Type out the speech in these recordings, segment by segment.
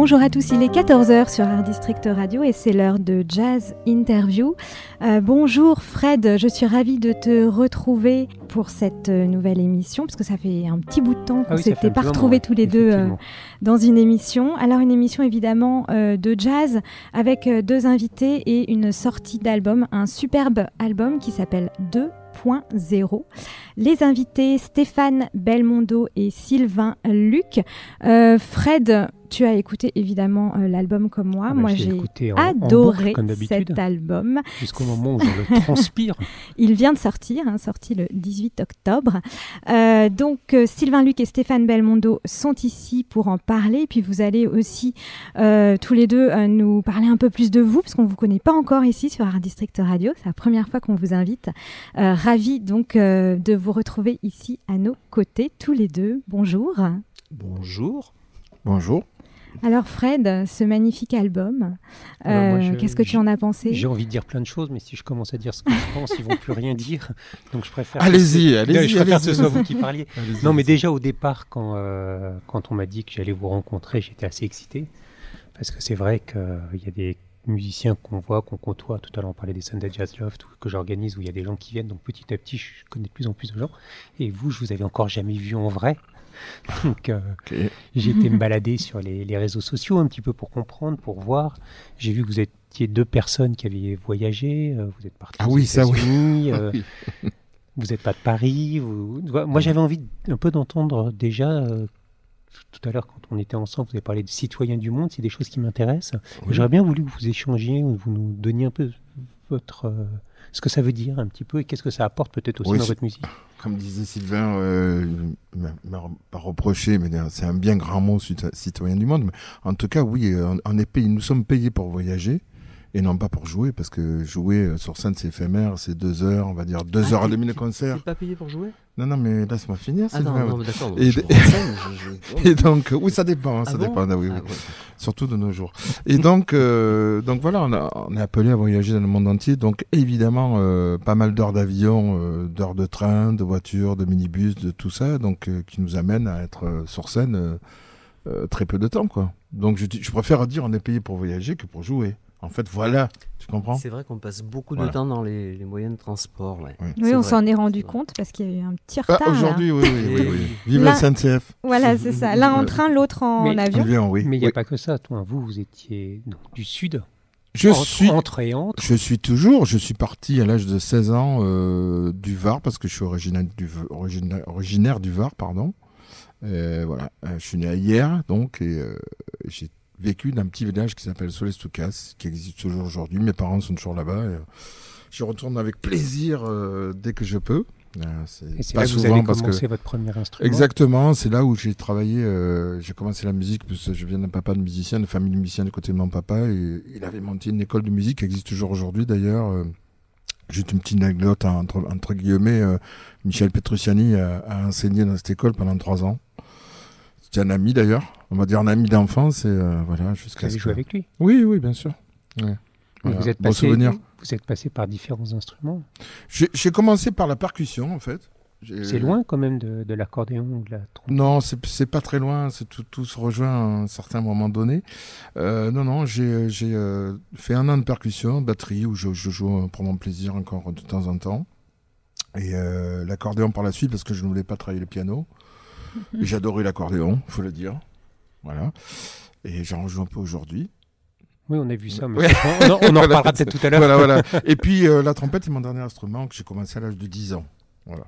Bonjour à tous, il est 14h sur Art District Radio et c'est l'heure de Jazz Interview. Euh, bonjour Fred, je suis ravie de te retrouver pour cette nouvelle émission parce que ça fait un petit bout de temps qu'on Ah oui, ça fait s'était pas retrouvés ouais, tous les deux euh, dans une émission. Alors une émission évidemment euh, de jazz avec deux invités et une sortie d'album, un superbe album qui s'appelle 2.0. Les invités Stéphane Belmondo et Sylvain Luc. Euh, Fred, tu as écouté évidemment euh, l'album comme moi. Ah bah, moi j'ai en- adoré boucle, comme d'habitude. cet album. Jusqu'au moment où je le transpire. Il vient de sortir, hein, sorti le 18 octobre. Euh, donc euh, Sylvain Luc et Stéphane Belmondo sont ici pour en parler. Puis vous allez aussi euh, tous les deux euh, nous parler un peu plus de vous, parce qu'on ne vous connaît pas encore ici sur Art District Radio. C'est la première fois qu'on vous invite. Euh, ravi donc euh, de vous retrouver ici à nos côtés, tous les deux. Bonjour. Bonjour. Bonjour. Alors Fred, ce magnifique album, euh, qu'est-ce que tu en as pensé J'ai envie de dire plein de choses, mais si je commence à dire ce que je pense, ils vont plus rien dire. Donc je préfère. Allez-y, que- allez-y, Je préfère que ce soit vous qui parliez. Non, mais déjà au départ, quand, euh, quand on m'a dit que j'allais vous rencontrer, j'étais assez excité. Parce que c'est vrai qu'il y a des musiciens qu'on voit, qu'on côtoie. Tout à l'heure, on parlait des Sunday Jazz Loft, que j'organise, où il y a des gens qui viennent. Donc petit à petit, je connais de plus en plus de gens. Et vous, je vous avais encore jamais vu en vrai. Donc euh, j'ai été me balader sur les, les réseaux sociaux un petit peu pour comprendre, pour voir. J'ai vu que vous étiez deux personnes qui avaient voyagé. euh, Vous êtes partis Ah aux oui, ça, oui. Euh, vous n'êtes pas de Paris. Vous... Moi, j'avais envie un peu d'entendre déjà. tout à l'heure, quand on était ensemble, vous avez parlé de citoyens du monde. C'est des choses qui m'intéressent. Oui. J'aurais bien voulu que vous échangiez, ou vous nous donniez un peu votre ce que ça veut dire un petit peu et qu'est-ce que ça apporte peut-être aussi Oui, dans votre musique. Comme disait Sylvain, euh, pas reproché, mais c'est un bien grand mot, citoyen du monde. Mais en tout cas, oui, euh, on, on est payé, nous sommes payés pour voyager et non pas pour jouer, parce que jouer euh, sur scène, c'est éphémère, c'est deux heures, on va dire deux heures et demie de concert. T'es pas payé pour jouer? Non, non, mais laisse-moi finir, Ah non, non, d'accord. Et- je je- donc, oui, ça dépend, hein, Ah ça bon? dépend, ah oui, oui. Ah, ouais. surtout de nos jours. Et donc, euh, donc voilà, on, a- on est appelé à voyager dans le monde entier. Donc évidemment, euh, pas mal d'heures d'avion, euh, d'heures de train, de voitures, de minibus, de tout ça, donc qui nous amène à être sur scène très peu de temps, quoi. Donc je, je préfère dire on est payé pour voyager que pour jouer. En fait, voilà, tu comprends? C'est vrai qu'on passe beaucoup Voilà. de temps dans les, les moyens de transport. Ouais. Oui. On s'en est rendu compte parce qu'il y a eu un petit Ah, retard. Aujourd'hui, oui, oui, oui, oui. Vive la SNCF. Voilà, c'est ça. L'un en train, l'autre en Mais- avion. Avion, oui. Mais il n'y a Oui. pas que ça. Toi, vous, vous étiez donc, du sud. Je entre, suis entre et entre. Je suis toujours, je suis parti à l'âge de 16 ans euh, du Var parce que je suis originaire du, originaire, originaire du Var, pardon. Euh, voilà, Euh, je suis né à hier, donc, et euh, j'ai vécu dans un petit village qui s'appelle Solestoukas, qui existe toujours aujourd'hui. Mes parents sont toujours là-bas. euh, je retourne avec plaisir euh, dès que je peux. Euh, c'est pas là que vous souvent avez parce que votre premier instrument. Exactement, c'est là où j'ai travaillé. euh, j'ai commencé la musique parce que je viens d'un papa de musicien, de famille de musicien du côté de mon papa. Et il avait monté une école de musique qui existe toujours aujourd'hui d'ailleurs. Euh, Juste une petite anecdote entre, entre guillemets. euh, Michel Petrucciani a, a enseigné dans cette école pendant trois ans. C'était un ami d'ailleurs. On va dire un ami d'enfance et euh, voilà Vous jusqu'à avez ce joué avec lui. Oui, oui, bien sûr. Ouais. Mais Voilà, Vous êtes bon passé. souvenir. Vous êtes passé par différents instruments. J'ai commencé par la percussion en fait. C'est loin quand même de, de l'accordéon ou de la trompette. Non, c'est pas très loin, c'est tout, tout se rejoint à un certain moment donné. Euh, non, non, j'ai euh, fait un an de percussion, batterie, où je, je joue pour mon plaisir encore de temps en temps. Et euh, l'accordéon par la suite, parce que je ne voulais pas travailler le piano. J'adorais l'accordéon, il faut le dire. Voilà. Et j'en joue un peu aujourd'hui. Oui, on a vu ça, mais on, en- on en Voilà. reparlera peut-être tout à l'heure. Voilà, voilà. Et puis euh, la trompette est mon dernier instrument que j'ai commencé à l'âge de 10 ans. Voilà.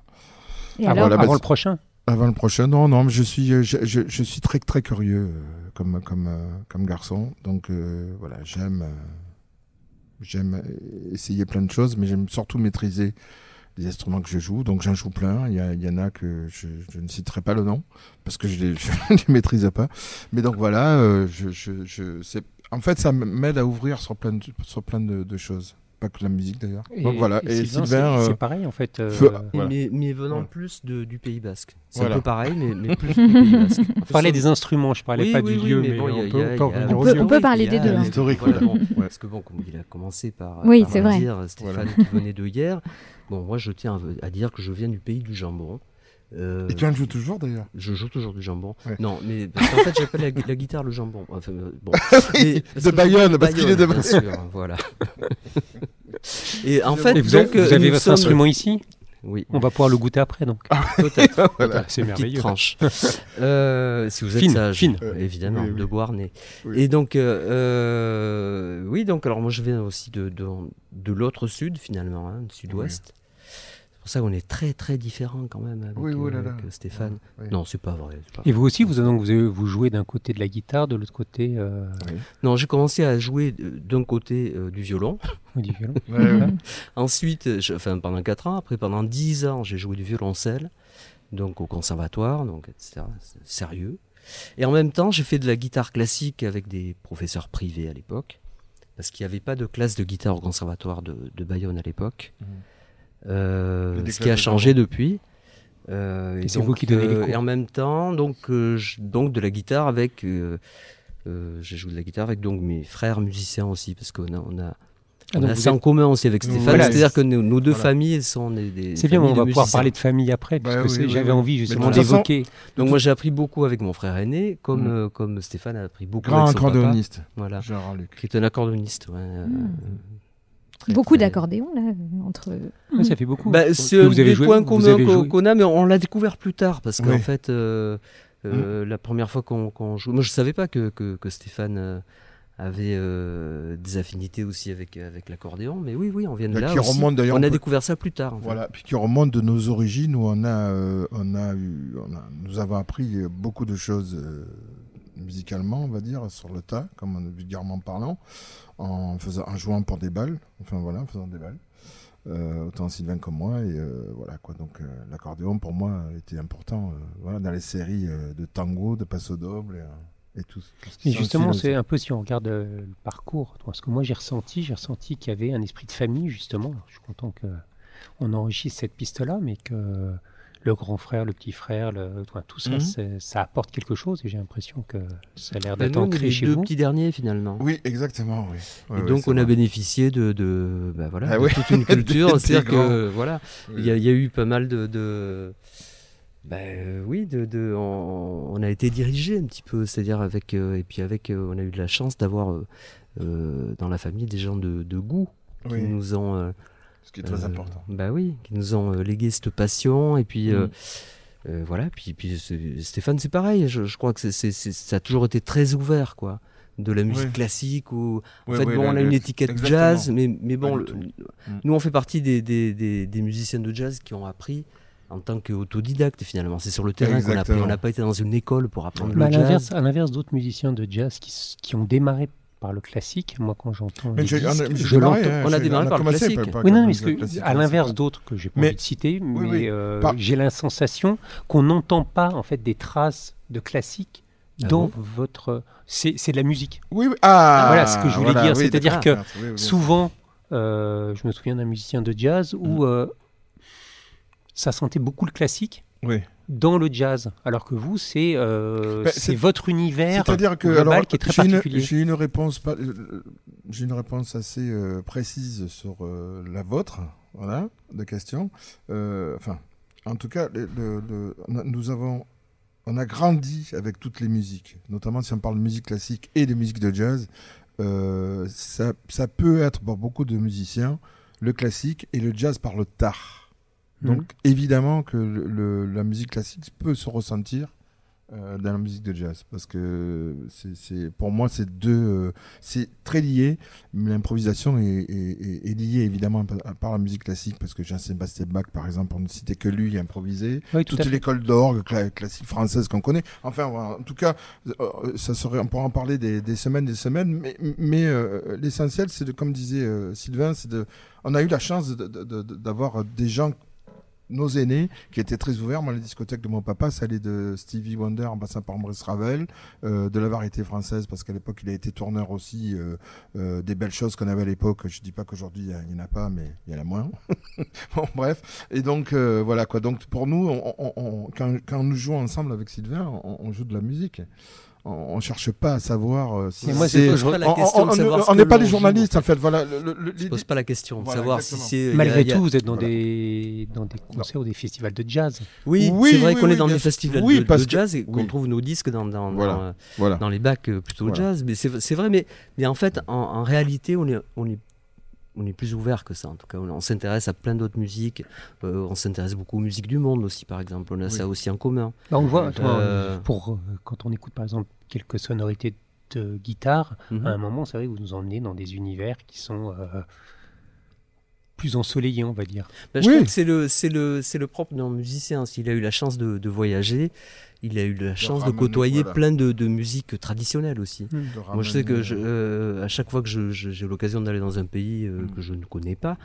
Et Avant, alors, voilà, bah, avant le prochain. Avant le prochain, non, non, mais je suis, euh, je, je, je suis très, très curieux euh, comme, comme, euh, comme garçon. Donc euh, voilà, j'aime, euh, j'aime essayer plein de choses, mais j'aime surtout maîtriser des instruments que je joue. Donc j'en joue plein. Il y, en a que je, ne citerai pas le nom parce que je ne les maîtrise pas. Mais donc voilà, euh, je, je, je, en fait, ça m'aide à ouvrir sur plein sur plein de choses. Pas que la musique d'ailleurs. Donc voilà. Et, Sylvain, Sylvain, c'est- euh, c'est pareil en fait. euh, feu- Mais- voilà. Mais, mais venant Voilà. plus de- du Pays Basque. C'est Voilà. un peu pareil, mais, mais plus du Pays Basque. On parlait des instruments, je parlais Oui, pas oui, du oui, lieu, mais mais, bon, il y a- on peut a- On peut- lieu. on peut parler des deux, hein. Ouais. Parce que bon, comme il a commencé par, Oui, par c'est vrai. dire Stéphane Voilà. qui venait de hier, bon, moi je tiens à, à dire que je viens du pays du jambon. Euh, Et tu en joues toujours d'ailleurs? Je joue toujours du jambon. Ouais. Non, mais parce qu'en fait, j'appelle la, gu- la guitare le jambon. Enfin, euh, bon. Mais- De Bayonne, parce qu'il est de bien Bayonne. sûr, voilà. Et en fait, Et vous, donc, avez, vous euh, avez nous votre sommes- instrument ici? Oui, On va pouvoir le goûter après donc. peut-être. Voilà. C'est Petite merveilleux. tranche. Euh, si vous êtes Fine, sage, fine. évidemment, Oui, oui. de. Oui. Et donc, euh, oui, donc alors moi je viens aussi de, de, de l'autre sud finalement, hein, du sud-ouest. C'est pour ça qu'on est très très différents quand même avec, Oui, oui, euh, là, là. avec, Stéphane. Oui. Non, c'est pas vrai. c'est pas Et vous aussi, vous, donc, vous, avez- vous jouez d'un côté de la guitare, de l'autre côté euh, Non, j'ai commencé à jouer euh, d'un côté euh, du violon. du violon. Ouais, ouais. Ensuite, je- enfin pendant 4 ans, après pendant 10 ans, j'ai joué du violoncelle, donc au conservatoire, donc etc. C'est Sérieux. Et en même temps, j'ai fait de la guitare classique avec des professeurs privés à l'époque, parce qu'il n'y avait pas de classe de guitare au conservatoire de, de Bayonne à l'époque. Mhm. Euh, ce qui a changé depuis. Euh, Et c'est vous qui donnez les euh, cours. Et en même temps, donc, euh, je- donc de la guitare avec. euh, euh, j'ai joué de la guitare avec donc mes frères musiciens aussi, parce qu'on a, on a, Ah, on a ça en commun aussi avec Stéphane. Voilà, C'est-à-dire que nos, nos deux voilà. familles sont des. des C'est bien, on va pouvoir parler de famille après, parce Bah que oui, c'est- oui, j'avais oui. envie justement d'évoquer. Donc moi j'ai appris beaucoup avec mon frère aîné, comme, euh, comme Stéphane a appris beaucoup Grand avec son papa. accordéoniste, Voilà, Gérard Luc. qui est un accordoniste. ouais, Mhm. Très, Beaucoup très- d'accordéons là euh, entre. Ouais, ça fait beaucoup. Bah, Que c'est un vous avez des joué- points communs qu'on a, mais on l'a découvert plus tard parce qu'en Oui. fait, euh, euh, la première fois qu'on qu'on joue, moi je savais pas que, que, que Stéphane euh, avait euh, des affinités aussi avec, avec l'accordéon, mais oui, oui, on vient de Bah, là. qui aussi. remonte d'ailleurs on a découvert ça plus tard. en fait. Voilà, puis qui remonte de nos origines où on a, euh, on a eu, on a, nous avons appris euh, beaucoup de choses euh, musicalement, on va dire, sur le tas, comme on vulgairement parlant, en faisant, en jouant pour des balles, enfin voilà, en faisant des balles. Euh, autant Sylvain comme moi et euh, voilà quoi donc euh, l'accordéon pour moi était important voilà dans les séries de tango de passo doble et, tout, tout ce qui Et justement, c'est un peu si on regarde le parcours, parce que moi j'ai ressenti, j'ai ressenti qu'il y avait un esprit de famille justement. Je suis content que on enrichisse cette piste-là, mais que le grand frère, le petit frère, le, enfin, tout ça, Mhm. ça apporte quelque chose. Et j'ai l'impression que ça a l'air d'être ancré les chez deux vous. petits derniers finalement. oui exactement oui Ouais, Et donc on a bénéficié de, de, ben voilà, Ah de oui. toute une culture. Des C'est-à-dire que voilà, Oui. il y, a- il y a eu pas mal de, de ben, euh, oui, de, de- on, on a été dirigé un petit peu, c'est-à-dire avec euh, et puis avec, euh, on a eu de la chance d'avoir dans la famille des gens de, de goût qui Oui, nous ont, euh, ce qui est très euh, important bah oui, qui nous ont euh, légué cette passion et puis. euh, voilà, puis, puis Stéphane, c'est pareil. Je, je crois que c'est- c'est- c'est- ça a toujours été très ouvert, quoi. De la musique Oui. classique ou en Oui, fait, oui, bon, là, on a une étiquette exactement. jazz, mais, mais bon, le-. Mm. nous, on fait partie des, des, des, des musiciens de jazz qui ont appris en tant qu'autodidacte, finalement. C'est sur le terrain qu'on a appris. On n'a pas été dans une école pour apprendre à le jazz. l'inverse, à l'inverse d'autres musiciens de jazz qui, qui ont démarré par le classique, moi quand j'entends je l'entends. hein, on a démarré par le classique. Oui, non, parce que, à l'inverse d'autres que j'ai pas Mais- envie de citer, mais oui. euh, Par- j'ai la sensation qu'on n'entend pas en fait des traces de classique Ah dans bon votre. C'est c'est de la musique. Oui, oui. Ah, Voilà ce que je voulais dire, oui, c'est-à-dire que Oui. Souvent, euh, je me souviens d'un musicien de jazz où euh, ça sentait beaucoup le classique Oui. Dans le jazz, alors que vous, c'est euh, Ben, c'est c'est- votre univers C'est-à-dire que global alors, qui est très j'ai une- particulier. J'ai une réponse euh, j'ai une réponse assez euh, précise sur euh, la vôtre, voilà, de question. Enfin, en tout cas, le- le- le- on a- nous avons, on a grandi avec toutes les musiques, notamment si on parle de musique classique et de musique de jazz. ça, ça peut être pour beaucoup de musiciens le classique et le jazz par le tard. Donc Mhm. évidemment que le- le- la musique classique peut se ressentir euh, dans la musique de jazz. Parce que c'est pour moi c'est deux euh, c'est très lié. L'improvisation est, est- est- liée évidemment par, la musique classique. Parce que Jean-Sébastien Bach par exemple pour ne citer que lui improvisé. Oui, tout toute l'école d'orgue cla- classique française qu'on connaît. Enfin en tout cas euh, ça serait on pourra en parler des, des semaines des semaines. Mais, mais euh, l'essentiel c'est de comme disait euh, Sylvain c'est de on a eu la chance de- de- de- de- d'avoir des gens nos aînés qui étaient très ouverts. Moi, les discothèques de mon papa, ça allait de Stevie Wonder en passant par Maurice Ravel, euh, de la variété française, parce qu'à l'époque, il a été tourneur aussi, euh, euh, des belles choses qu'on avait à l'époque. Je dis pas qu'aujourd'hui, il n'y en a pas, mais il y en a moins. bon, bref. Et donc, voilà quoi. Donc, pour nous, quand, quand nous jouons ensemble avec Sylvain, on joue de la musique. On, on cherche pas à savoir euh, si c'est. c'est- je pose pas la on- n'est pas des journalistes, en fait. Voilà. le- le- le- Je pose pas la question de Voilà, savoir exactement. si c'est. Malgré tout, vous êtes dans voilà. des dans des concerts ou des festivals de jazz. Oui, Oui, c'est vrai oui, qu'on oui, est dans des festivals Oui, de, jazz et qu'on trouve nos disques dans, dans, Voilà. dans, euh, Voilà. dans les bacs euh, plutôt Voilà. jazz. Mais c'est c'est vrai, mais, mais en fait, en, en réalité, on est, on, est, on est plus ouvert que ça. En tout cas, on, on s'intéresse à plein d'autres musiques. Euh, on s'intéresse beaucoup aux musiques du monde aussi, par exemple. On a Oui. ça aussi en commun. Bah, on voit, toi, Euh, pour, euh, quand on écoute par exemple quelques sonorités de guitare, Mhm. à un moment, c'est vrai que vous nous emmenez dans des univers qui sont euh, plus ensoleillés, on va dire. Bah, je Oui. crois que c'est le, c'est le, c'est le propre d'un musicien. S'il a eu la chance de, de voyager, il a eu la chance de côtoyer voilà. plein de, de musiques traditionnelles aussi. de Moi, je sais que je, euh, à chaque fois que j'ai l'occasion d'aller dans un pays euh, Mm. que je ne connais pas,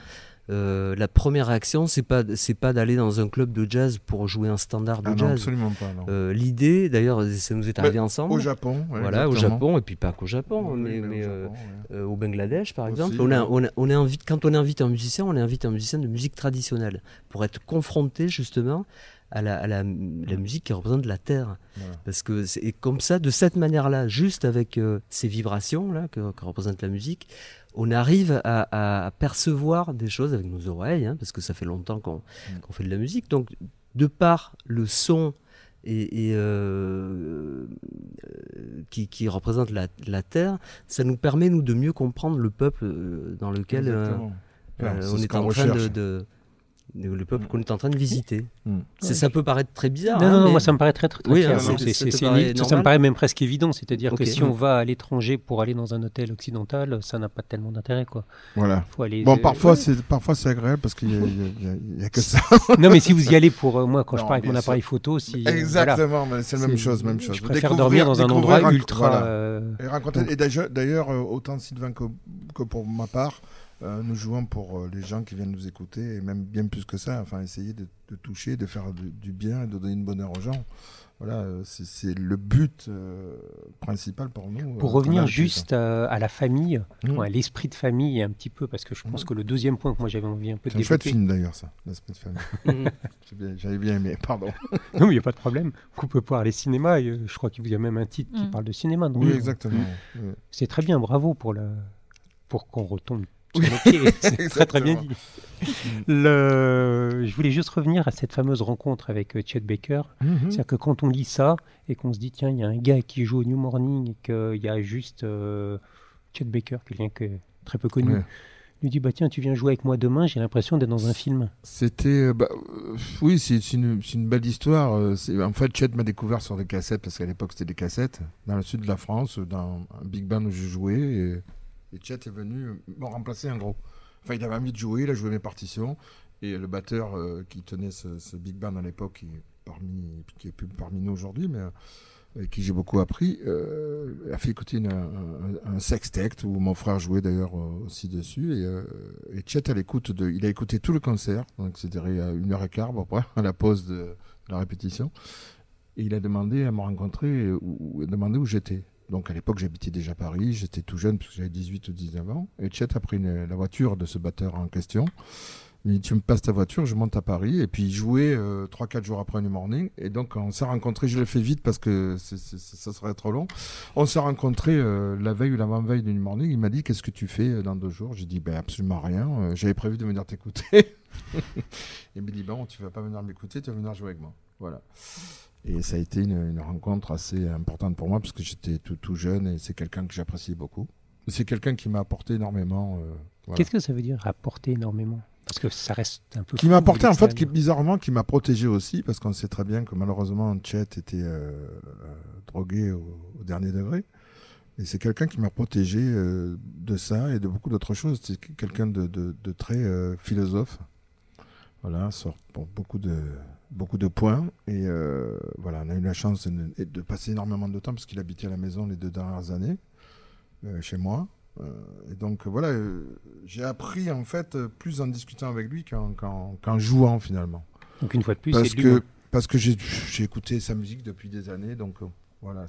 euh, la première réaction, c'est pas, c'est pas d'aller dans un club de jazz pour jouer un standard de Ah non, jazz. absolument pas. non. Euh, L'idée, d'ailleurs, ça nous est arrivé ensemble. Au Japon. ouais, voilà, au. Japon, et puis pas qu'au Japon, Oui, mais, mais au euh, ouais. au Bangladesh, par Aussi, exemple. On a, ouais. on a- on est invite, quand on invite un musicien, on invite un musicien de musique traditionnelle pour être confronté justement à la, à la, la musique qui représente la terre. Voilà. Parce que c'est comme ça, de cette manière-là, juste avec euh, ces vibrations-là que, que représente la musique, on arrive à, à percevoir des choses avec nos oreilles, hein, parce que ça fait longtemps qu'on Mm. qu'on fait de la musique. Donc, de par le son et, et, euh, euh, qui, qui représente la, la terre, ça nous permet nous de mieux comprendre le peuple dans lequel euh, on est en train de- le peuple qu'on est en train de visiter. Mm. C'est- Ça peut paraître très bizarre. non, hein, non, non, mais- moi ça me paraît très très, très Oui, clair. hein, ça te c'est paraît une- ça me paraît même presque évident. C'est-à-dire que si on va à l'étranger pour aller dans un hôtel occidental, ça n'a pas tellement d'intérêt. quoi. Voilà. Faut aller, Bon, euh, parfois, ouais. c'est parfois c'est agréable parce qu'il y, a- que ça. non, mais si vous y allez pour euh, moi, quand je pars avec mon appareil photo, si euh, Exactement, mais c'est la même chose, même chose. Je préfère Découvrir- dormir dans un endroit ultra. voilà. Et d'ailleurs- autant Sylvain que, que pour ma part, euh, nous jouons pour euh, les gens qui viennent nous écouter, et même bien plus que ça, enfin essayer de, de toucher, de faire du, du bien et de donner une bonne heure aux gens. Voilà, euh, c'est- le but euh, principal pour nous. Pour euh, revenir juste euh, à la famille, Mm. ou à l'esprit de famille un petit peu, parce que je pense Mm. que le deuxième point que moi j'avais envie un peu de C'est un chouette développer, film d'ailleurs, ça, l'esprit de famille. Bien- J'avais bien aimé, pardon. non mais il n'y a pas de problème, qu'on peut voir les cinémas, et, euh, je crois qu'il y a même un titre qui parle de cinéma. donc, Oui, euh, exactement. Oui. C'est très bien, bravo pour, la... pour qu'on retombe Oui. C'est très très bien dit. Le... Je voulais juste revenir à cette fameuse rencontre avec euh, Chet Baker. Mhm. C'est-à-dire que quand on lit ça et qu'on se dit, tiens, il y a un gars qui joue au New Morning et qu'il y a juste euh, Chet Baker, quelqu'un que très peu connu, Ouais. lui dit, bah tiens, tu viens jouer avec moi demain, j'ai l'impression d'être dans un film. C'était, euh, bah, euh, oui, c'est une, belle histoire. En fait, Chet m'a découvert sur des cassettes parce qu'à l'époque c'était des cassettes dans le sud de la France, dans un big band où je jouais. Et, et Chet est venu me remplacer en gros. Enfin, il avait envie de jouer, il a joué mes partitions et le batteur euh, qui tenait ce, big band à l'époque, qui parmi, qui est plus parmi nous aujourd'hui, mais euh, qui j'ai beaucoup appris, euh, a fait écouter un, sextet où mon frère jouait d'ailleurs euh, aussi dessus. Et, et Chet, à l'écoute de, il a écouté tout le concert, donc c'était à une heure et quart, après, à la pause de, la répétition. Et il a demandé à me rencontrer, ou, ou demandé où j'étais. Donc à l'époque, j'habitais déjà Paris, j'étais tout jeune, parce que j'avais 18 ou 19 ans. Et Chet a pris la voiture de ce batteur en question. Il dit, tu me passes ta voiture, je monte à Paris. Et puis il jouait euh, 3-4 jours après New Morning. Et donc on s'est rencontrés, je le fais vite parce que ça serait trop long. On s'est rencontrés euh, la veille ou l'avant-veille de New Morning. Il m'a dit, qu'est-ce que tu fais euh, dans deux jours? J'ai dit, ben, absolument rien. Euh, J'avais prévu de venir t'écouter. il me dit, bon, tu vas pas venir m'écouter, tu vas venir jouer avec moi. Voilà. Et ça a été une, une rencontre assez importante pour moi parce que j'étais tout, tout jeune et c'est quelqu'un que j'apprécie beaucoup. C'est quelqu'un qui m'a apporté énormément. euh, voilà. Qu'est-ce que ça veut dire apporter énormément? Parce que ça reste un peu. Qui m'a apporté, en fait, qui, bizarrement, qui m'a protégé aussi, parce qu'on sait très bien que malheureusement, Chet était euh, euh, drogué au, au dernier degré. Et c'est quelqu'un qui m'a protégé euh, de ça et de beaucoup d'autres choses. C'est quelqu'un de, de- de très philosophe. Voilà, sur bon, beaucoup de beaucoup de points. Et euh, voilà, on a eu la chance de, de passer énormément de temps parce qu'il habitait à la maison les deux dernières années euh, chez moi. Euh, et donc voilà, j'ai appris en fait plus en discutant avec lui qu'en jouant finalement. Donc une fois de plus, parce que parce que j'ai j'ai écouté sa musique depuis des années, donc euh, voilà,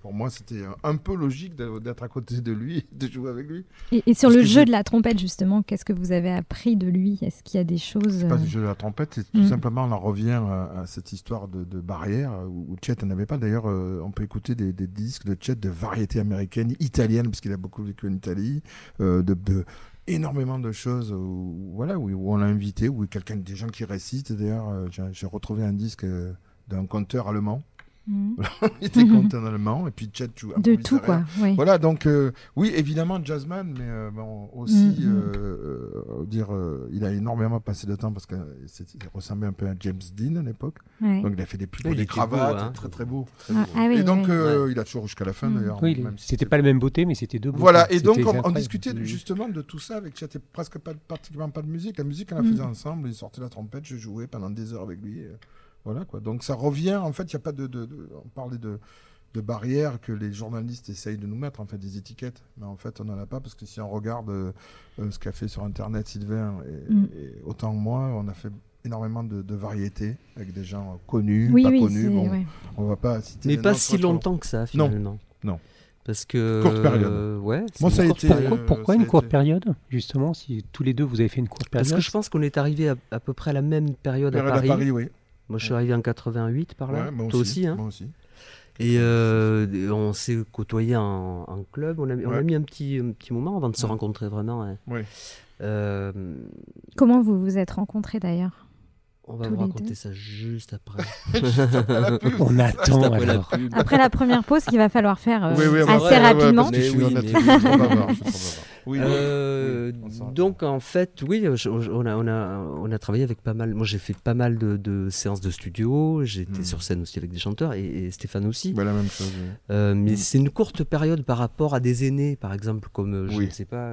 pour moi c'était un- un peu logique d'être à côté de lui, de jouer avec lui. Et, et sur Parce le jeu de la trompette, justement, qu'est-ce que vous avez appris de lui? Est-ce qu'il y a des choses pas euh, du jeu de la trompette, c'est tout Mm. simplement on en revient à, à cette histoire de, de barrière euh, où, Chet n'avait pas. D'ailleurs, euh, on peut écouter des, des disques de Chet de variété américaine, italienne, parce qu'il a beaucoup vécu en Italie, euh, de, de- énormément de choses où, voilà, où, où on l'a invité, où quelqu'un, des gens qui récitent. D'ailleurs, euh, j'ai retrouvé un disque euh, d'un conteur allemand. Mhm. Il était Mhm. conteur allemand, et puis Chet joue un De tout, quoi, oui. Voilà, donc oui, oui, évidemment jazzman, mais euh, bon, aussi Mhm. euh, euh, dire, euh, il a énormément passé de temps parce qu'il ressemblait un peu à James Dean à l'époque. Ouais. Donc il a fait des pubs, Oui, il des cravates, beau, hein. très très beau. Ah, ah oui, et donc oui. euh, il a toujours jusqu'à la fin Mhm. d'ailleurs. Oui, il- c'était pas la même beauté, mais c'était deux beautés. Voilà, et donc on, discutait justement de tout ça avec Chet, et presque pas, pratiquement pas de musique. La musique, on la Mm. faisait ensemble, il sortait la trompette, je jouais pendant des heures avec lui. et voilà quoi. Donc ça revient, en fait, il n'y a pas de, de- de- On parlait de, de barrières que les journalistes essayent de nous mettre, en fait, des étiquettes. Mais en fait, on n'en a pas parce que si on regarde euh, ce qu'a fait sur Internet Sylvain, et, Mm. et autant que moi, on a fait énormément de, de variétés avec des gens connus, Oui, pas oui, connus. Bon, ouais. On va pas citer Mais pas si longtemps que ça, Non. finalement. Non. Parce que. Courte période. euh, ouais. Moi, ça a été, euh, Pourquoi ça a une courte été- période, justement, si tous les deux vous avez fait une courte période Parce que je pense qu'on est arrivé à, à peu près à la même période, Période à à Paris. Paris, oui. Moi, je suis arrivé en 88 par là. Ouais, moi Toi aussi, hein Moi aussi. Et euh, on s'est côtoyé en, en club. On a, on a Ouais. mis un petit, un petit moment avant de se Ouais. rencontrer vraiment. hein. Ouais. Euh, Comment vous vous êtes rencontrés d'ailleurs? On va Tous vous raconter ça juste après. On attend après la pub. Après la première pause qu'il va falloir faire euh, Oui, oui, assez ouais, ouais, ouais, rapidement. Mais oui, Euh, donc en fait, oui, je- on a, on, a, on a travaillé avec pas mal. Moi, j'ai fait pas mal de, de séances de studio. J'étais Hmm. sur scène aussi avec des chanteurs et, et Stéphane aussi. Bah, la même chose. oui. Euh, mais Mm. c'est une courte période par rapport à des aînés, par exemple, comme euh, je Oui. ne sais pas,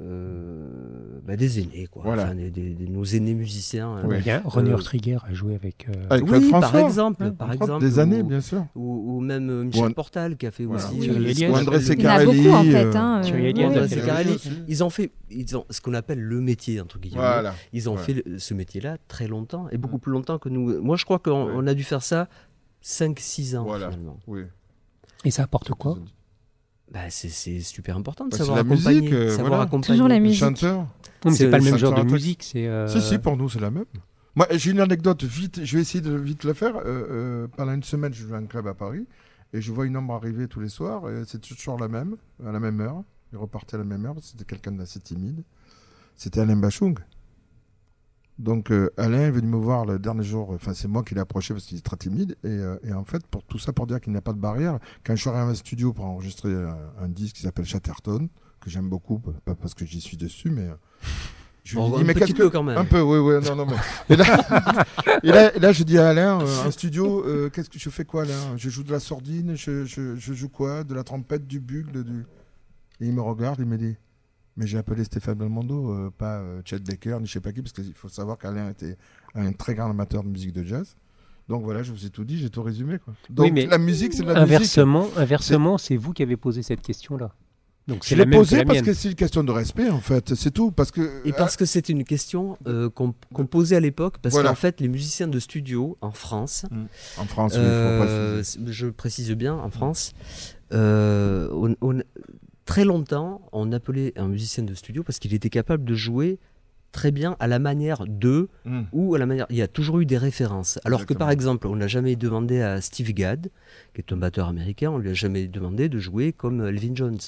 euh, bah, des aînés, quoi. Voilà. Enfin, des, des- des- nos aînés musiciens. euh, Oui. Il y a René Euh, Ortriguer a joué avec. euh, Avec oui, par François, exemple, ouais, par exemple, Des années, ou- bien sûr. Ou, ou même Michel Portal qui a fait Voilà. aussi. Oui, Ou André Secarelli. en fait. hein, ils ont fait ils ont, ce qu'on appelle le métier, entre guillemets. Voilà. Ils ont Ouais. fait le- ce métier-là très longtemps et beaucoup plus longtemps que nous. Moi, je crois qu'on Ouais. on a dû faire ça 5-6 ans Voilà. finalement. Oui. Et ça apporte quoi? Bah, c'est- c'est super important de Bah, savoir la accompagner. musique, euh, savoir voilà. accompagner. Toujours la musique. chanteur. C'est- pas le même genre de musique. C'est. euh, Si, si, pour nous, c'est la même. Moi, j'ai une anecdote vite, je vais essayer de vite le faire. Euh, euh, pendant une semaine, je jouais à un club à Paris et je vois une ombre arriver tous les soirs et c'est toujours la même, à la même heure. Il repartait à la même heure parce que c'était quelqu'un d'assez timide. C'était Alain Bachung. Donc euh, Alain est venu me voir le dernier jour, enfin c'est moi qui l'ai approché parce qu'il est très timide et, euh, et en fait pour tout ça pour dire qu'il n'y a pas de barrière, quand je suis arrivé à un studio pour enregistrer un, un disque qui s'appelle Chatterton, que j'aime beaucoup, pas parce que j'y suis dessus mais... euh, je lui Bon, dis, un mais petit qu'est-ce peu que- quand même. Un peu, oui, oui, non, non, mais. Et là, et là, et là, je dis à Alain, euh, en studio, euh, qu'est-ce que je fais quoi, Alain Je joue de la sordine, je, je, je joue quoi? De la trompette, du bugle, du. Et il me regarde, il me dit, mais j'ai appelé Stéphane Belmondo, euh, pas euh, Chet Baker, ni je sais pas qui, parce qu'il faut savoir qu'Alain était un très grand amateur de musique de jazz. Donc voilà, je vous ai tout dit, j'ai tout résumé. Quoi. Donc Oui, mais la musique, c'est de la Inversement, inversement, c'est vous qui avez posé cette question-là. Donc musique. c'est Je la l'ai même que posé la parce mienne. que c'est une question de respect, en fait, c'est tout. Parce que. Et parce que c'était une question euh, qu'on posait à l'époque, parce Voilà. qu'en fait, les musiciens de studio en France, En France, oui, faut euh, préciser. je précise bien, en France, euh, on- on- très longtemps, on appelait un musicien de studio parce qu'il était capable de jouer très bien à la manière de Mm. ou à la manière. Il y a toujours eu des références. Alors que par exemple, on n'a jamais demandé à Steve Gadd, qui est un batteur américain, on lui a jamais demandé de jouer comme Elvin Jones.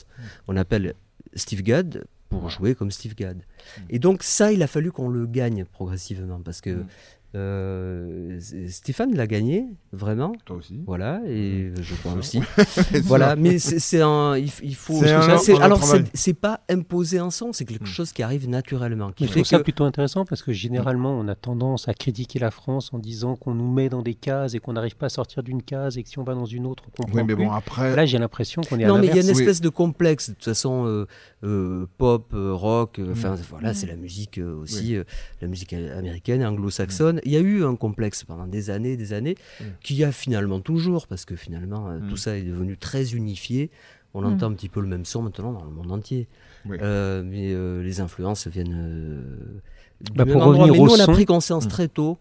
On appelle Steve Gadd pour jouer comme Steve Gadd. Et donc ça, il a fallu qu'on le gagne progressivement parce que euh, Stéphane l'a gagné vraiment. Toi aussi. Voilà et je crois aussi. Voilà, mais c'est un, il, faut. Un- alors c'est pas imposé en son, c'est quelque chose qui arrive naturellement. Qui Je trouve ça que- plutôt intéressant parce que généralement, on a tendance à critiquer la France en disant qu'on nous met dans des cases et qu'on n'arrive pas à sortir d'une case et que si on va dans une autre, on comprend Oui, mais plus. bon, après- Là, j'ai l'impression qu'on est à Non, mais il y a une espèce de complexe. De toute façon, euh, euh, pop, euh, rock, euh, enfin Mm. voilà, Mm. c'est la musique euh, aussi, Oui. euh, la musique américaine, anglo-saxonne. Il y a eu un complexe pendant des années, des années, Mm. qu'il y a finalement toujours, parce que finalement, euh, Mm. tout ça est devenu très unifié. On Mm. entend un petit peu le même son maintenant dans le monde entier. Oui. Euh, mais euh, les influences viennent euh, Bah, pour revenir Mais au nous, on a pris conscience Mm. très tôt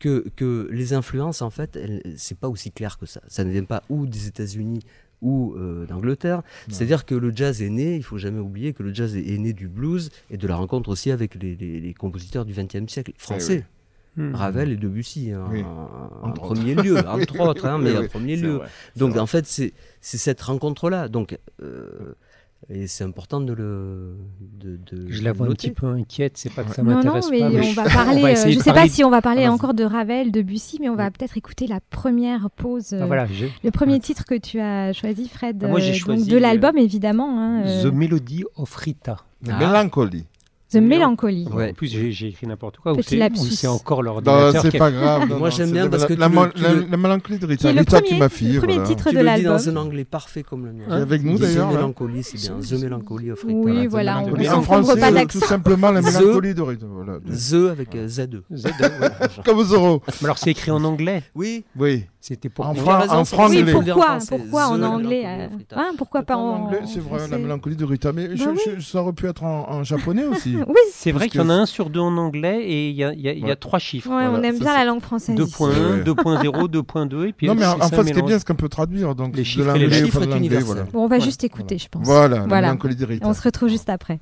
que, que les influences, en fait, c'est pas aussi clair que ça. Ça ne vient pas ou des États-Unis ou euh, d'Angleterre. C'est-à-dire que le jazz est né, il faut jamais oublier que le jazz est, né du blues et de la rencontre aussi avec les, les- les compositeurs du XXe siècle français. Hmm. Ravel et Debussy, hein, Oui. en, premier lieu, entre autres, hein, mais Oui, en premier lieu. vrai, Donc vrai. en fait, c'est cette rencontre-là. Donc euh, et c'est important de le de, de Je la vois un petit peu inquiète, c'est pas que ça Non, non, m'intéresse mais pas. mais on va parler. on va euh, je sais pas parler- si on va parler Ah, encore de Ravel, de Bussy, mais on va peut-être écouter la première pause. Ah, euh, voilà, Le premier titre que tu as choisi, Fred, Ah, moi, j'ai donc choisi, de l'album évidemment, hein, euh, The Melody of Rita. La Ah. mélancolie. The Melancholy. Ouais. En plus, j'ai écrit n'importe quoi. C'est lapsus. ou c'est encore Non, l'ordinateur c'est qui pas grave. non, Moi, j'aime bien la- parce que la, tu le- tu la- le- la mélancolie de Qui Rita. est le Rita, premier, tu ma fille. le premier voilà. titre Tu de l'album. dans un anglais parfait comme le mien. Qui est avec nous The d'ailleurs. là. Mélancolie, c'est bien. The Melancholy of Rita. Oui, The voilà, on Mélancolie. En français, pas tout simplement la The- mélancolie de Rita. The avec euh, Z2. Z, ouais. Comme Zorro. Mais alors, c'est écrit en anglais? Oui. Oui. C'était pour En en c'est franglais. Oui, le dire en pourquoi français. Pourquoi en The anglais euh, hein, Pourquoi pas en anglais, c'est vrai, la français mélancolie de Rita. Mais je- Bah je- ça aurait pu être en, en japonais aussi. C'est vrai qu'il y en a un sur deux en anglais et il y, a trois chiffres. Ouais. On aime bien la langue française. 2.1, 2.0, 2.2 et puis. Non mais en fait ce qui est bien c'est qu'on peut traduire donc les chiffres, de les chiffres on va juste écouter je pense. Voilà. Voilà. On se retrouve juste après.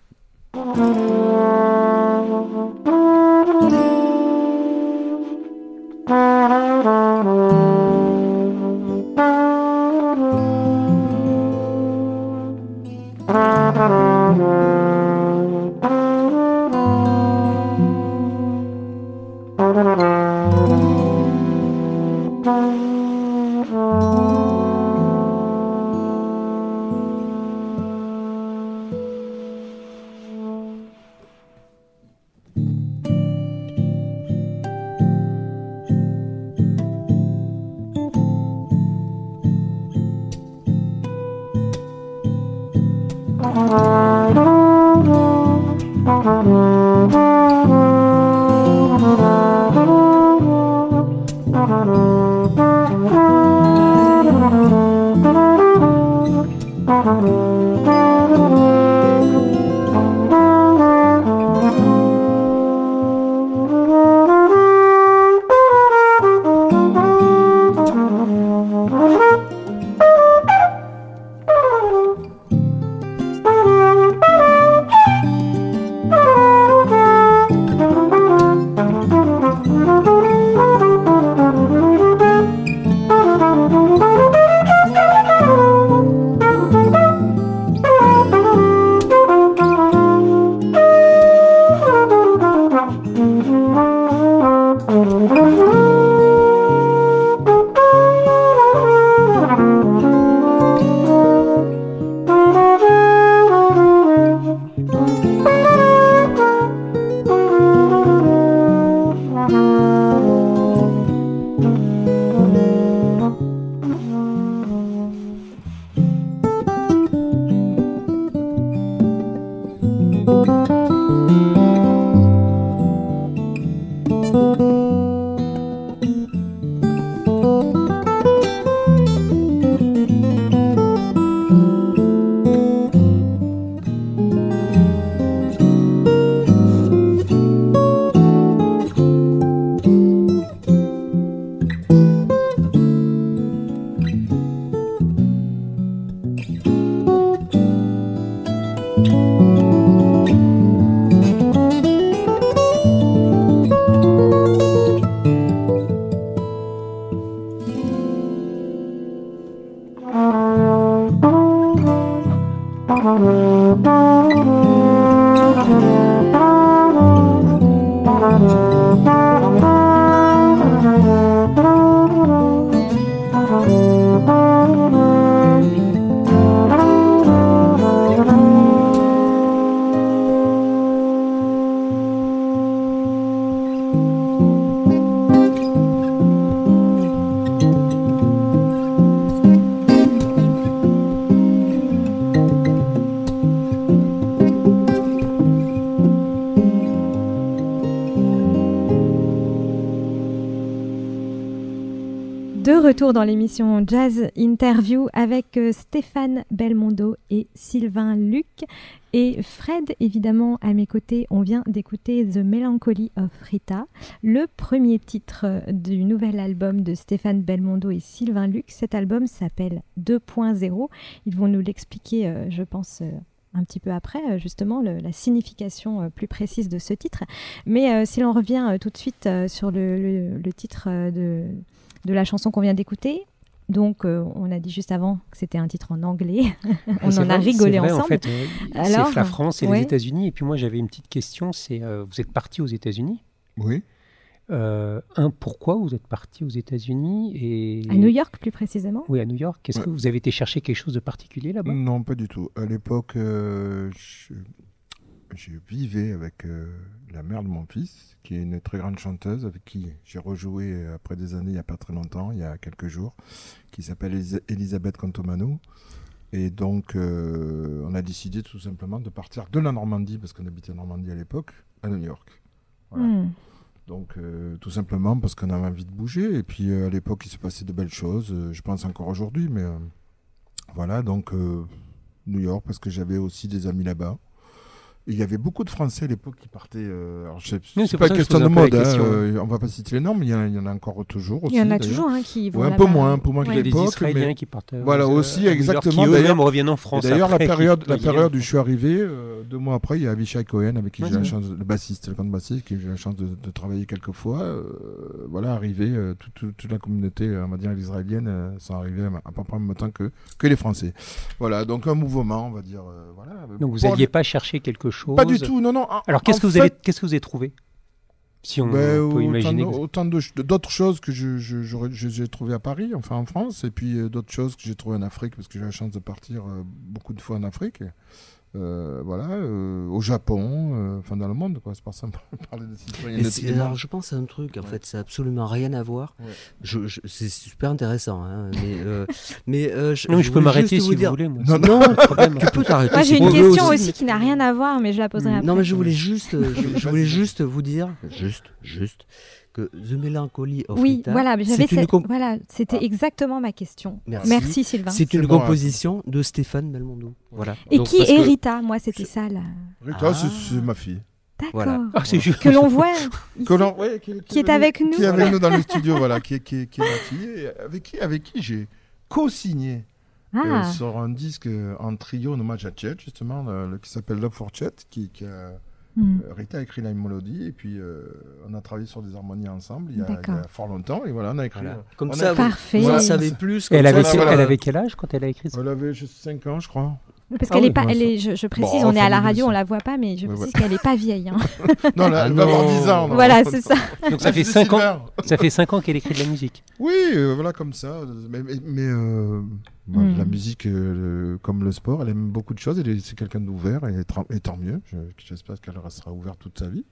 Dans l'émission Jazz Interview avec euh, Stéphane Belmondo et Sylvain Luc. Et Fred, évidemment, à mes côtés, on vient d'écouter The Melancholy of Rita, le premier titre euh, du nouvel album de Stéphane Belmondo et Sylvain Luc. Cet album s'appelle 2.0. Ils vont nous l'expliquer, euh, je pense, un petit peu après, justement, la signification plus précise de ce titre. Mais si l'on revient tout de suite sur le, titre de, de la chanson qu'on vient d'écouter, donc euh, on a dit juste avant que c'était un titre en anglais. on en a rigolé vrai, ensemble. En fait, euh, Alors, c'est la France et ouais. les États-Unis. Et puis moi, j'avais une petite question. C'est euh, vous êtes parti aux États-Unis? Oui. Euh, un, pourquoi vous êtes parti aux États-Unis et À New York, plus précisément? Oui, à New York. Est-ce Ouais. que vous avez été chercher quelque chose de particulier là-bas? Non, pas du tout. À l'époque, euh, je, je vivais avec euh, la mère de mon fils, qui est une très grande chanteuse, avec qui j'ai rejoué euh, après des années, il n'y a pas très longtemps, il y a quelques jours, qui s'appelle Elis- Elisabeth Cantomano. Et donc, euh, on a décidé tout simplement de partir de la Normandie, parce qu'on habitait en Normandie à l'époque, à New York. Voilà. Hmm. Donc, euh, tout simplement parce qu'on avait envie de bouger. Et puis, euh, à l'époque, il se passait de belles choses. je pense encore aujourd'hui, mais voilà. Donc, New York, parce que j'avais aussi des amis là-bas. Il y avait beaucoup de Français à l'époque qui partaient. euh, alors, je sais- Oui, c'est c'est pas que question de mode. hein, question. euh, on va pas citer les noms, mais il y, en a- il y en a encore toujours. Aussi, Il y en a toujours hein, qui vont Ouais, un peu moins, un peu moins Il y qu'à a des l'époque. Israéliens mais- qui partent. euh, Voilà, euh, aussi, exactement. D'ailleurs- reviennent en France. D'ailleurs, la période, la période où je suis arrivé, euh, deux mois après, il y a Avishai Cohen avec qui Ouais, j'ai la ouais. chance, le bassiste, le grand bassiste, qui j'ai eu la chance de, de travailler quelques fois. euh, voilà, arrivé, euh, tout- tout- toute la communauté, on va dire, israélienne, euh, sont arrivés à, peu près en même temps que, que les Français. Voilà, donc un mouvement, on va dire. voilà. Donc vous n'alliez pas chercher quelque chose Pas du tout, non, non. en- Alors qu'est-ce que vous avez, qu'est-ce que vous avez trouvé? Si on ben, peut autant imaginer. autant d'autres choses que je- je- j'aurais- je- j'ai trouvé à Paris, enfin en France, et puis euh, d'autres choses que j'ai trouvées en Afrique, parce que j'ai la chance de partir euh, beaucoup de fois en Afrique. Euh, voilà, euh, au Japon, euh, enfin dans le monde, quoi. C'est pas simple de parler de Et citoyenneté. alors, je pense à un truc, en Ouais. fait, ça n'a absolument rien à voir. Ouais. Je, je- c'est super intéressant, hein, mais, euh, mais euh, je, Non, je peux voulais m'arrêter si vous dire- voulez. moi. Non, Non, problème. tu peux t'arrêter. Moi, j'ai une question aussi. aussi qui n'a rien à voir, mais je la poserai après. Non, mais je voulais juste, je, je voulais juste vous dire, juste, juste, que The Melancholy of Oui, Rita, voilà, comp- voilà, c'était Ah. exactement ma question. Merci. Sylvain. c'est une bon, composition de Stéphane Belmondo. Voilà. Et Donc, qui est que- Rita Moi, c'était ça là. Rita, Ah. c'est- ma fille. D'accord. Voilà. Ah, c'est juste. Que l'on voit. Que ouais, qui, Qui est avec nous. Qui est avec nous dans le studio, voilà, qui, est- qui, est- qui est ma fille, et avec qui, avec qui j'ai co-signé euh, sur un disque en trio en hommage à Chet, justement, le- le- qui s'appelle Love for Chet, qui, qui a- hmm. euh, Rita a écrit la mélodie, et puis euh, on a travaillé sur des harmonies ensemble il y a, il y D'accord. a fort longtemps, et voilà, on a écrit. Voilà. euh, Comme on a ça, vous, Parfait. vous en Voilà. savez plus. Elle ça, avait, ça, quel, voilà. elle avait quel âge quand elle a écrit ça? Elle avait juste 5 ans, je crois. Parce Ah qu'elle oui, est pas, elle est, je, je précise, Bon, on est à la radio, on la voit pas, mais je précise ouais. qu'elle est pas vieille. hein. Non, là, elle va avoir non. 10 ans. non. voilà, c'est ça. Donc ça fait c'est 5 ans. Ça fait 5 ans qu'elle écrit de la musique. Oui, euh, voilà, comme ça. Mais, mais, mais, euh, bah, Hmm. la musique, euh, le- comme le sport, elle aime beaucoup de choses. Elle est- C'est quelqu'un d'ouvert, et, et tant mieux. Je- J'espère qu'elle restera ouverte toute sa vie.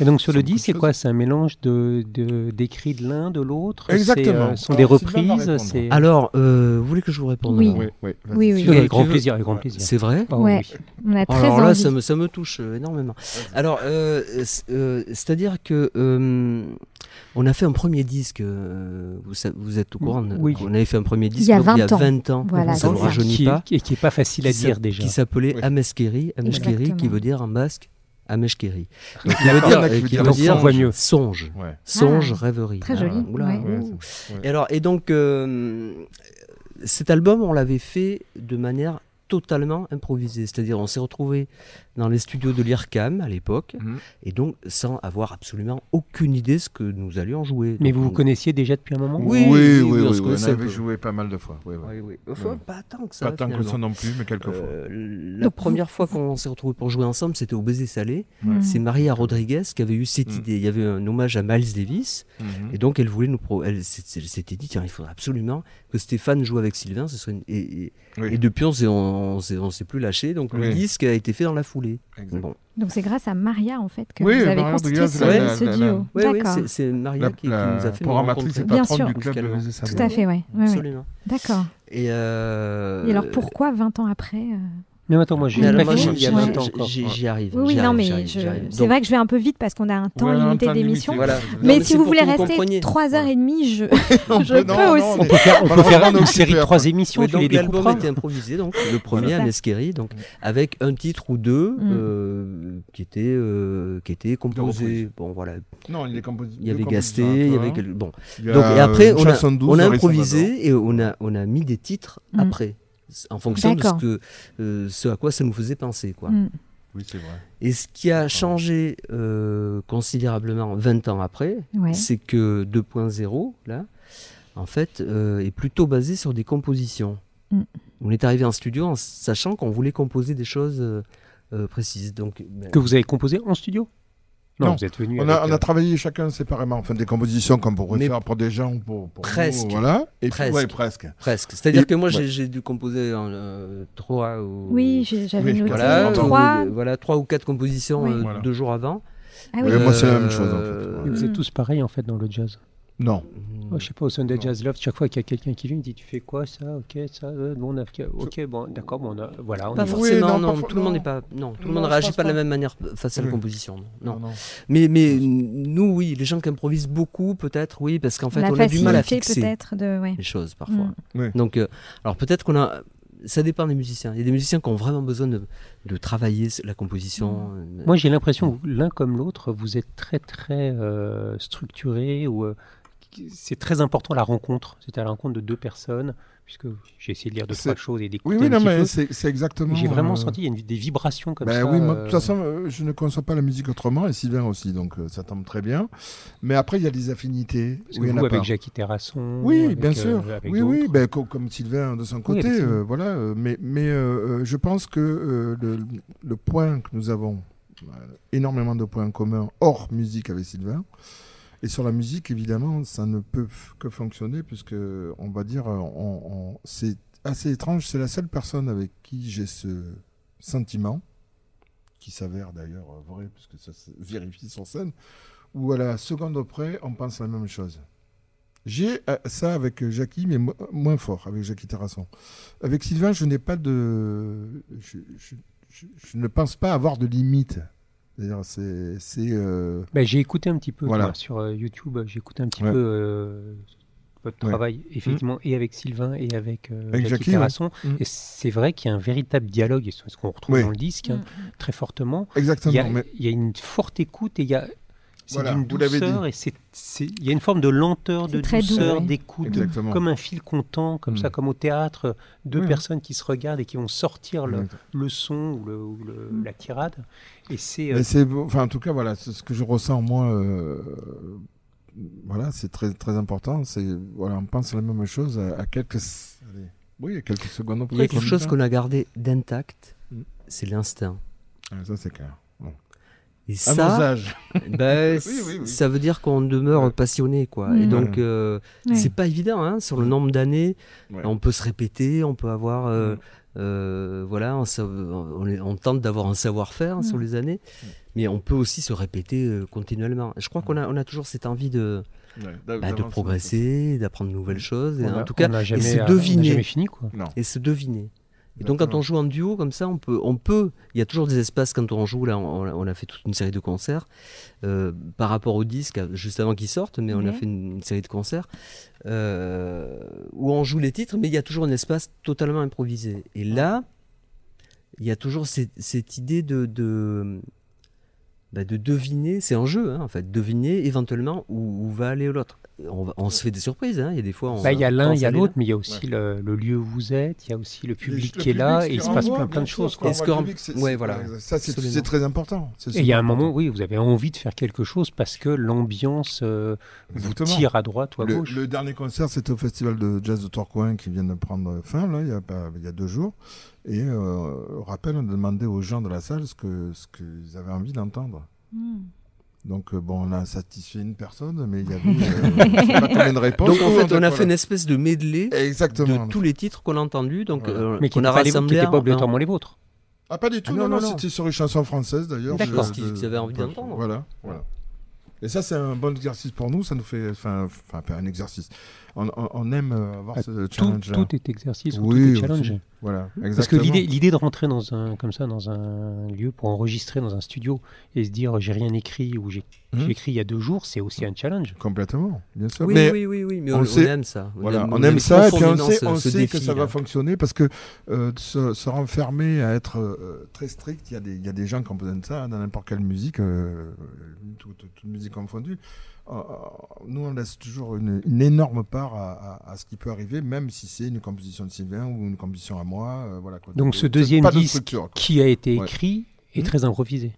Et donc sur C'est le disque, c'est quoi? C'est un mélange de de- d'écrits de l'un, de l'autre? Exactement. euh, Ce sont des Alors, reprises. C'est Alors, euh, vous voulez que je vous réponde? Oui. Oui, oui. Oui, oui. Oui, avec grand plaisir, avec grand plaisir. C'est vrai? Ah Ouais. oui. On a très Alors là, envie. ça me, ça me touche euh, énormément. Alors, euh, euh, c'est-à-dire que euh, on a fait un premier disque. euh, vous, êtes au courant Oui. On avait fait un premier disque Il y a donc 20 ans. 20 ans. Voilà, ça c'est ne rajeunit qui, pas. qui, qui est pas facile à dire déjà. Qui s'appelait Oui. Ameskeri. Ameskeri, qui veut dire en basque Ameshkeri. Donc, qui veut dire, qui euh, veut qui dire voit mieux. songe. Ouais. Songe, Ah, rêverie. très Ah, joli, oula, ouais. Ouais, ouh. c'est- ouais. Et alors, et donc, euh, cet album, on l'avait fait de manière totalement improvisée. C'est-à-dire, on s'est retrouvé dans les studios de l'IRCAM à l'époque, Mhm. et donc sans avoir absolument aucune idée ce que nous allions jouer. Mais Donc, vous vous on- connaissiez déjà depuis un moment Oui, oui, oui, oui, oui, on on avait peu. joué pas mal de fois. Oui, oui. Oui, oui. Enfin, Ouais. pas tant que ça. Pas tant que ça non plus, mais quelques fois. Euh, la Donc, première fois qu'on s'est retrouvés pour jouer ensemble, c'était au Baiser Salé. C'est Maria Rodriguez qui avait eu cette Mm. idée. Il y avait un hommage à Miles Davis. Mhm. Et donc, elle voulait nous. Pro... Elle, s'était dit tiens, il faudrait absolument que Stéphane joue avec Sylvain. Ce serait une- et, et- Oui. et depuis, on s'est, on, s'est, plus lâché. Donc, le disque a été fait dans la foulée. Bon. Donc c'est grâce à Maria en fait que Oui, vous avez Maria constitué Rodriguez, ce, la- ce la- duo. Oui, oui, D'accord. c'est, Maria La, qui, qui nous a fait programmatrice et. Bien sûr. du club de. Tout à fait, ouais. ouais, ouais. Absolument. D'accord. Et, euh, Et alors pourquoi 20 ans après euh, Mais attends, moi j'ai il y a Ouais. 20 ans j'y- encore. j'y arrive. Oui, non, mais c'est vrai que je vais un peu vite parce qu'on a un temps limité d'émission. Mais si vous voulez rester compreniez. 3h30, je, On je peut- peux aussi. on peut faire, une série de occupé trois après. émissions, l'album était improvisé, donc le premier à Mesqueri, donc avec un titre ou deux Mm. euh, qui étaient euh, qui étaient composés. reprises. Bon voilà, Non, il est composé. il y avait Gasté, il y avait bon. Donc et après on a improvisé et on a on a mis des titres Mm. après en fonction de ce que euh, ce à quoi ça nous faisait penser quoi. Mm. Oui, c'est vrai. Et ce qui a changé euh, considérablement 20 ans après, Ouais. c'est que 2.0 là en fait euh, est plutôt basé sur des compositions. Mm. On est arrivé en studio en sachant qu'on voulait composer des choses précises. Donc ben, Que vous avez composé en studio? Non, Non. vous êtes venu. On a, on a euh, travaillé chacun séparément, enfin des compositions qu'on pourrait Mais faire pour des gens, pour, pour presque. nous, voilà. Et puis, Presque. ouais, presque. presque. C'est-à-dire Et- que moi ouais. j'ai- dû composer en euh, trois ou Oui, j'ai- j'avais Oui, noté voilà, trois. euh, voilà trois ou quatre compositions Oui. euh, Voilà. deux jours avant. Ah oui. Ouais, moi, c'est la même Euh, chose, en fait. Et Vous êtes tous pareils en fait dans le jazz. Non. Moi, je sais pas, au Sunday Non. Jazz Love, chaque fois qu'il y a quelqu'un qui vient, il dit Tu fais quoi ça? Ok, ça, euh, bon, on a- ok, bon, d'accord, bon, on a- voilà. On Pas. Oui, forcément, non, non, tout le monde n'est pas, non, tout le monde je réagit pas de la même manière face à la composition, non. non. non. Mais, mais nous, oui, les gens qui improvisent beaucoup, peut-être, oui, parce qu'en fait, la on a du mal à fixer peut-être de. Ouais. les choses parfois. Mm. Oui. Donc, euh, alors peut-être qu'on a, ça dépend des musiciens. Il y a des musiciens qui ont vraiment besoin de, de travailler la composition. euh, Moi, j'ai l'impression que l'un comme l'autre, vous êtes très, très euh, structuré ou euh, c'est très important la rencontre. C'est à la rencontre de deux personnes, puisque j'ai essayé de lire deux, trois choses et d'écouter Oui, oui, un non, mais c'est exactement. J'ai vraiment euh, senti il y a une- des vibrations comme Ben ça. oui, moi, de euh, toute façon, euh, je ne conçois pas la musique autrement, et Sylvain aussi, donc euh, ça tombe très bien. Mais après, il y a des affinités. parce où que il y en vous, a avec pas. Jackie Terrasson. Oui, avec, bien euh, sûr. oui, oui, ben, co- comme Sylvain de son côté, euh, voilà. euh, mais mais euh, euh, je pense que euh, le, le point que nous avons, euh, énormément de points communs hors musique avec Sylvain, et sur la musique, évidemment, ça ne peut que fonctionner, puisque, on va dire, euh, c'est assez étrange, c'est la seule personne avec qui j'ai ce sentiment, qui s'avère d'ailleurs vrai, puisque ça se vérifie sur scène, où à la seconde près, on pense la même chose. J'ai euh, ça avec euh, Jackie, mais mo- moins fort, avec Jackie Terrasson. Avec Sylvain, je n'ai pas de. Je ne pense pas avoir de limite. C'est-à-dire, c'est. c'est, euh, Ben, j'ai écouté un petit peu Voilà. sur euh, YouTube, j'ai écouté un petit Ouais. peu euh, votre Ouais. travail, effectivement, et avec Sylvain et avec, euh, Avec Jackie, Jackie, Terrasson. ouais. Mm. Et c'est vrai qu'il y a un véritable dialogue, et c'est ce qu'on retrouve Oui. dans le disque, hein, Mm. très fortement. Exactement. Il y, a, mais il y a une forte écoute et il y a c'est Voilà, d'une douceur et c'est c'est- il y a une forme de lenteur, de douceur, d'écoute, Exactement. comme un fil content, comme Mm. ça, comme au théâtre, deux personnes qui se regardent et qui vont sortir le, son ou, le- ou le- Mm. la tirade. Et c'est euh, Mais c'est, enfin, en tout cas, voilà, c'est ce que je ressens moi. euh, voilà, c'est très très important. C'est voilà, on pense la même chose à, à quelques, allez, oui, à quelques secondes Il y a quelque chose qu'on a gardé d'intact, Mm. c'est l'instinct. Ah, ça c'est clair. Et À ça, nos âges. ben, Oui, oui, oui. ça veut dire qu'on demeure Ouais. passionné, quoi. Et Mm. donc, euh, Ouais. c'est pas évident, hein, sur le nombre d'années. Ouais. On peut se répéter, on peut avoir, euh, Mm. euh, voilà, on, tente d'avoir un savoir-faire Mm. sur les années, mais on peut aussi se répéter euh, continuellement. Je crois qu'on a, on a toujours cette envie de, Ouais, bah, de progresser, d'apprendre de nouvelles choses, et a- en tout cas, et se deviner. jamais fini quoi. Non. et se deviner. Et donc quand on joue en duo comme ça, on peut, on peut, il y a toujours des espaces quand on joue. Là, on, on a fait toute une série de concerts euh, par rapport au disque juste avant qu'il sorte, mais on a Ok. fait une, une série de concerts euh, où on joue les titres, mais il y a toujours un espace totalement improvisé. Et là, il y a toujours cette, cette idée de, de, bah, de deviner. C'est un jeu, hein, en fait, deviner éventuellement où, où va aller l'autre. On, se fait des surprises. hein, Il y a des fois, Bah, Il y a l'un, il y a l'autre, mais il y a aussi le, le lieu où vous êtes, il y a aussi le public Le qui est là, et il se passe plein, plein de choses. quoi. public, c'est- ouais, voilà. Ça, c'est très important. Et il y a un moment, oui, vous avez envie de faire quelque chose parce que l'ambiance euh, vous tire à droite ou à Le, gauche. le dernier concert, c'était au festival de jazz de Tourcoing qui vient de prendre fin, là, il y a, pas, il y a deux jours. Et euh, au rappel, on demandait aux gens de la salle ce que ce qu'ils avaient envie d'entendre. Mm. Donc, euh, bon, on a satisfait une personne, mais il y avait euh, pas combien de réponses. Donc en fait, on a Voilà. fait une espèce de medley Exactement. de tous les titres qu'on a entendus, donc Voilà. euh, mais qui qu'on a qui rassemblés. étaient pas en- obligatoirement les vôtres. Ah, pas du tout, Ah, non, non, non, non, non. c'était sur une chanson française d'ailleurs. D'accord. Parce qu'ils avaient envie de- d'entendre. Voilà, voilà. Et ça, c'est un bon exercice pour nous. Ça nous fait, enfin, un exercice, on, on- on aime euh, avoir Ah, ce Tout, challenge. tout est exercice, ou Oui, tout est challenge. aussi. Voilà, Parce que exactement. l'idée, l'idée de rentrer dans un, comme ça dans un lieu pour enregistrer dans un studio et se dire j'ai rien écrit ou j'ai j'ai écrit il y a deux jours, c'est aussi un challenge. Complètement, bien sûr. Oui, mais oui, oui, oui, mais on on, on sait. aime ça. Voilà, on, aime, ça et puis on sait, on sait que ça va fonctionner parce que euh, de se, se renfermer à être euh, très strict, il y, a des, il y a des gens qui ont besoin de ça dans n'importe quelle musique, euh, toute, toute musique confondue. Euh, nous, on laisse toujours une, une énorme part à, à- à ce qui peut arriver, même si c'est une composition de Sylvain ou une composition à moi. euh, voilà, quoi. Donc ce deuxième de disque qui a été Ouais. écrit est Mhm. très improvisé,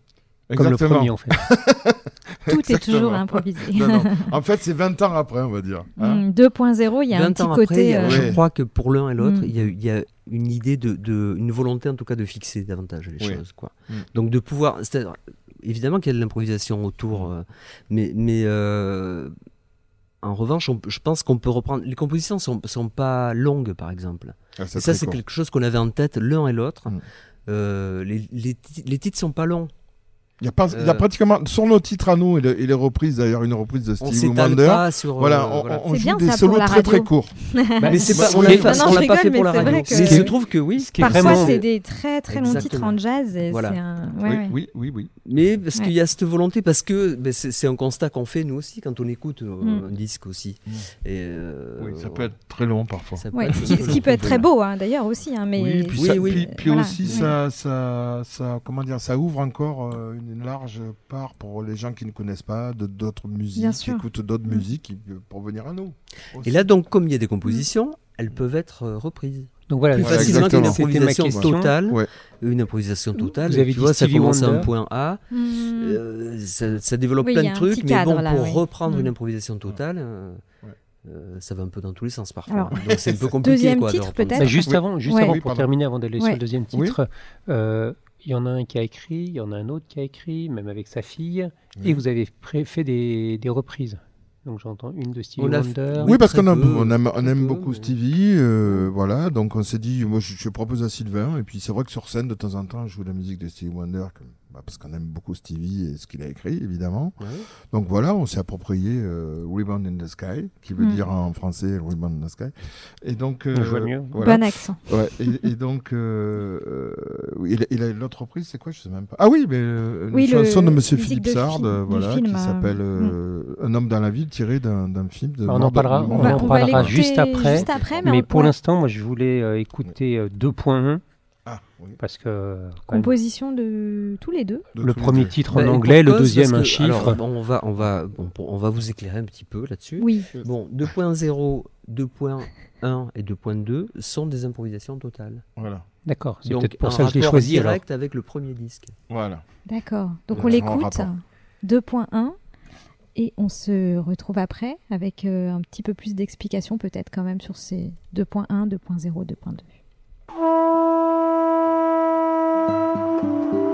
comme le premier en fait. Tout est toujours improvisé. Non, non. En fait, c'est 20 ans après, on va dire. hein. Mm, 2.0, il y a un 20 petit après, côté. a- euh, je crois que pour l'un et l'autre, Mm. il y, a, il y a une idée de, de- une volonté en tout cas de fixer davantage les Oui. choses, quoi. Mm. Donc de pouvoir, c'est-à-dire, évidemment qu'il y a de l'improvisation autour, euh, mais mais euh, en revanche, on je pense qu'on peut reprendre. Les compositions sont sont pas longues, par exemple. Ah, Et ça, c'est quelque chose qu'on avait en tête l'un et l'autre. Mm. Euh, les, les, les titres sont pas longs. Il y a, pas, il y a Euh, pratiquement, sur nos titres à nous et, le- et les reprises, d'ailleurs, une reprise de Stevie Wonder. pas sur. Voilà, euh, on, voilà. on joue bien des solos très très courts. Mais c'est Bah, pas, on l'a pas, Non, on fait pour la radio. que- Mais il C'est- se trouve que oui. Ce qui est Parfois, vraiment c'est des très très longs titres en jazz. Et Voilà. c'est un... ouais, oui, ouais. oui, oui, oui. Mais parce Ouais. qu'il y a cette volonté, parce que ben, c'est un constat qu'on fait nous aussi quand on écoute euh, Mm. un disque aussi. Mm. Et, euh, Oui, ça peut être très long parfois. ce qui- peut être très beau hein, d'ailleurs aussi. Mais Oui, puis, Voilà. aussi ça, comment dire, ça ouvre encore euh, une large part pour les gens qui ne connaissent pas de d'autres musiques, qui écoutent d'autres Mm. musiques, euh, pour venir à nous. aussi. Et là, donc, comme il y a des compositions, elles peuvent être euh, reprises. Donc voilà, Plus facilement qu'une improvisation totale. Ouais. Une improvisation totale. Vous avez tu vois, ça commence à un point A. Mm. euh, ça, ça développe Oui, plein de trucs, mais cadre, bon, là, pour reprendre Mm. une improvisation totale, euh, Ouais. euh, ça va un peu dans tous les sens parfois. Alors, Donc c'est un peu compliqué. deuxième quoi, titre, peut-être. Bah, juste Oui. avant, juste avant Oui, pour pardon. terminer, avant d'aller sur le deuxième Oui. titre, euh, il y en a un qui a écrit, il y en a un autre qui a écrit, même avec sa fille, Oui. et vous avez fait des, des reprises. Donc j'entends une de Stevie Wonder. Oui, parce qu'on aime, on aime, on très aime peu, beaucoup mais- Stevie, euh, voilà. Donc on s'est dit, moi je, je propose à Sylvain, et puis c'est vrai que sur scène de temps en temps, je joue la musique de Stevie Wonder, bah, parce qu'on aime beaucoup Stevie et ce qu'il a écrit, évidemment. Ouais. Donc voilà, on s'est approprié euh, Rebound in the Sky, qui veut Mm. dire en français Rebound in the Sky. Et donc, euh, Je vois mieux. voilà. Bon accent. Ouais, et, et donc, euh, euh, l'autre reprise, c'est quoi Je sais même pas. Ah oui, mais euh, une Oui, le- chanson de Monsieur Philippe Sard, voilà, film, qui s'appelle euh, Un homme dans la ville, tiré d'un film de. On en parlera, on en va parlera juste après. juste après, mais mais on- pour ouais. l'instant, moi, je voulais euh, écouter euh, 2.1 Ah, oui. parce que Composition de tous les deux. de le premier deux. titre Bah, en pour anglais, le deuxième un chiffre. alors, bon, on va, on va, bon, pour- on va vous éclairer un petit peu là-dessus. Oui. Bon, 2.0, 2.1 et 2.2 sont des improvisations totales. Voilà. D'accord, c'est Donc, peut-être pour ça que je l'ai choisi. alors. direct avec le premier disque. Voilà. D'accord. Donc on l'écoute. rapport. 2.1. Et on se retrouve après avec euh, un petit peu plus d'explications peut-être quand même sur ces 2.1, 2.0, 2.2. Thank you.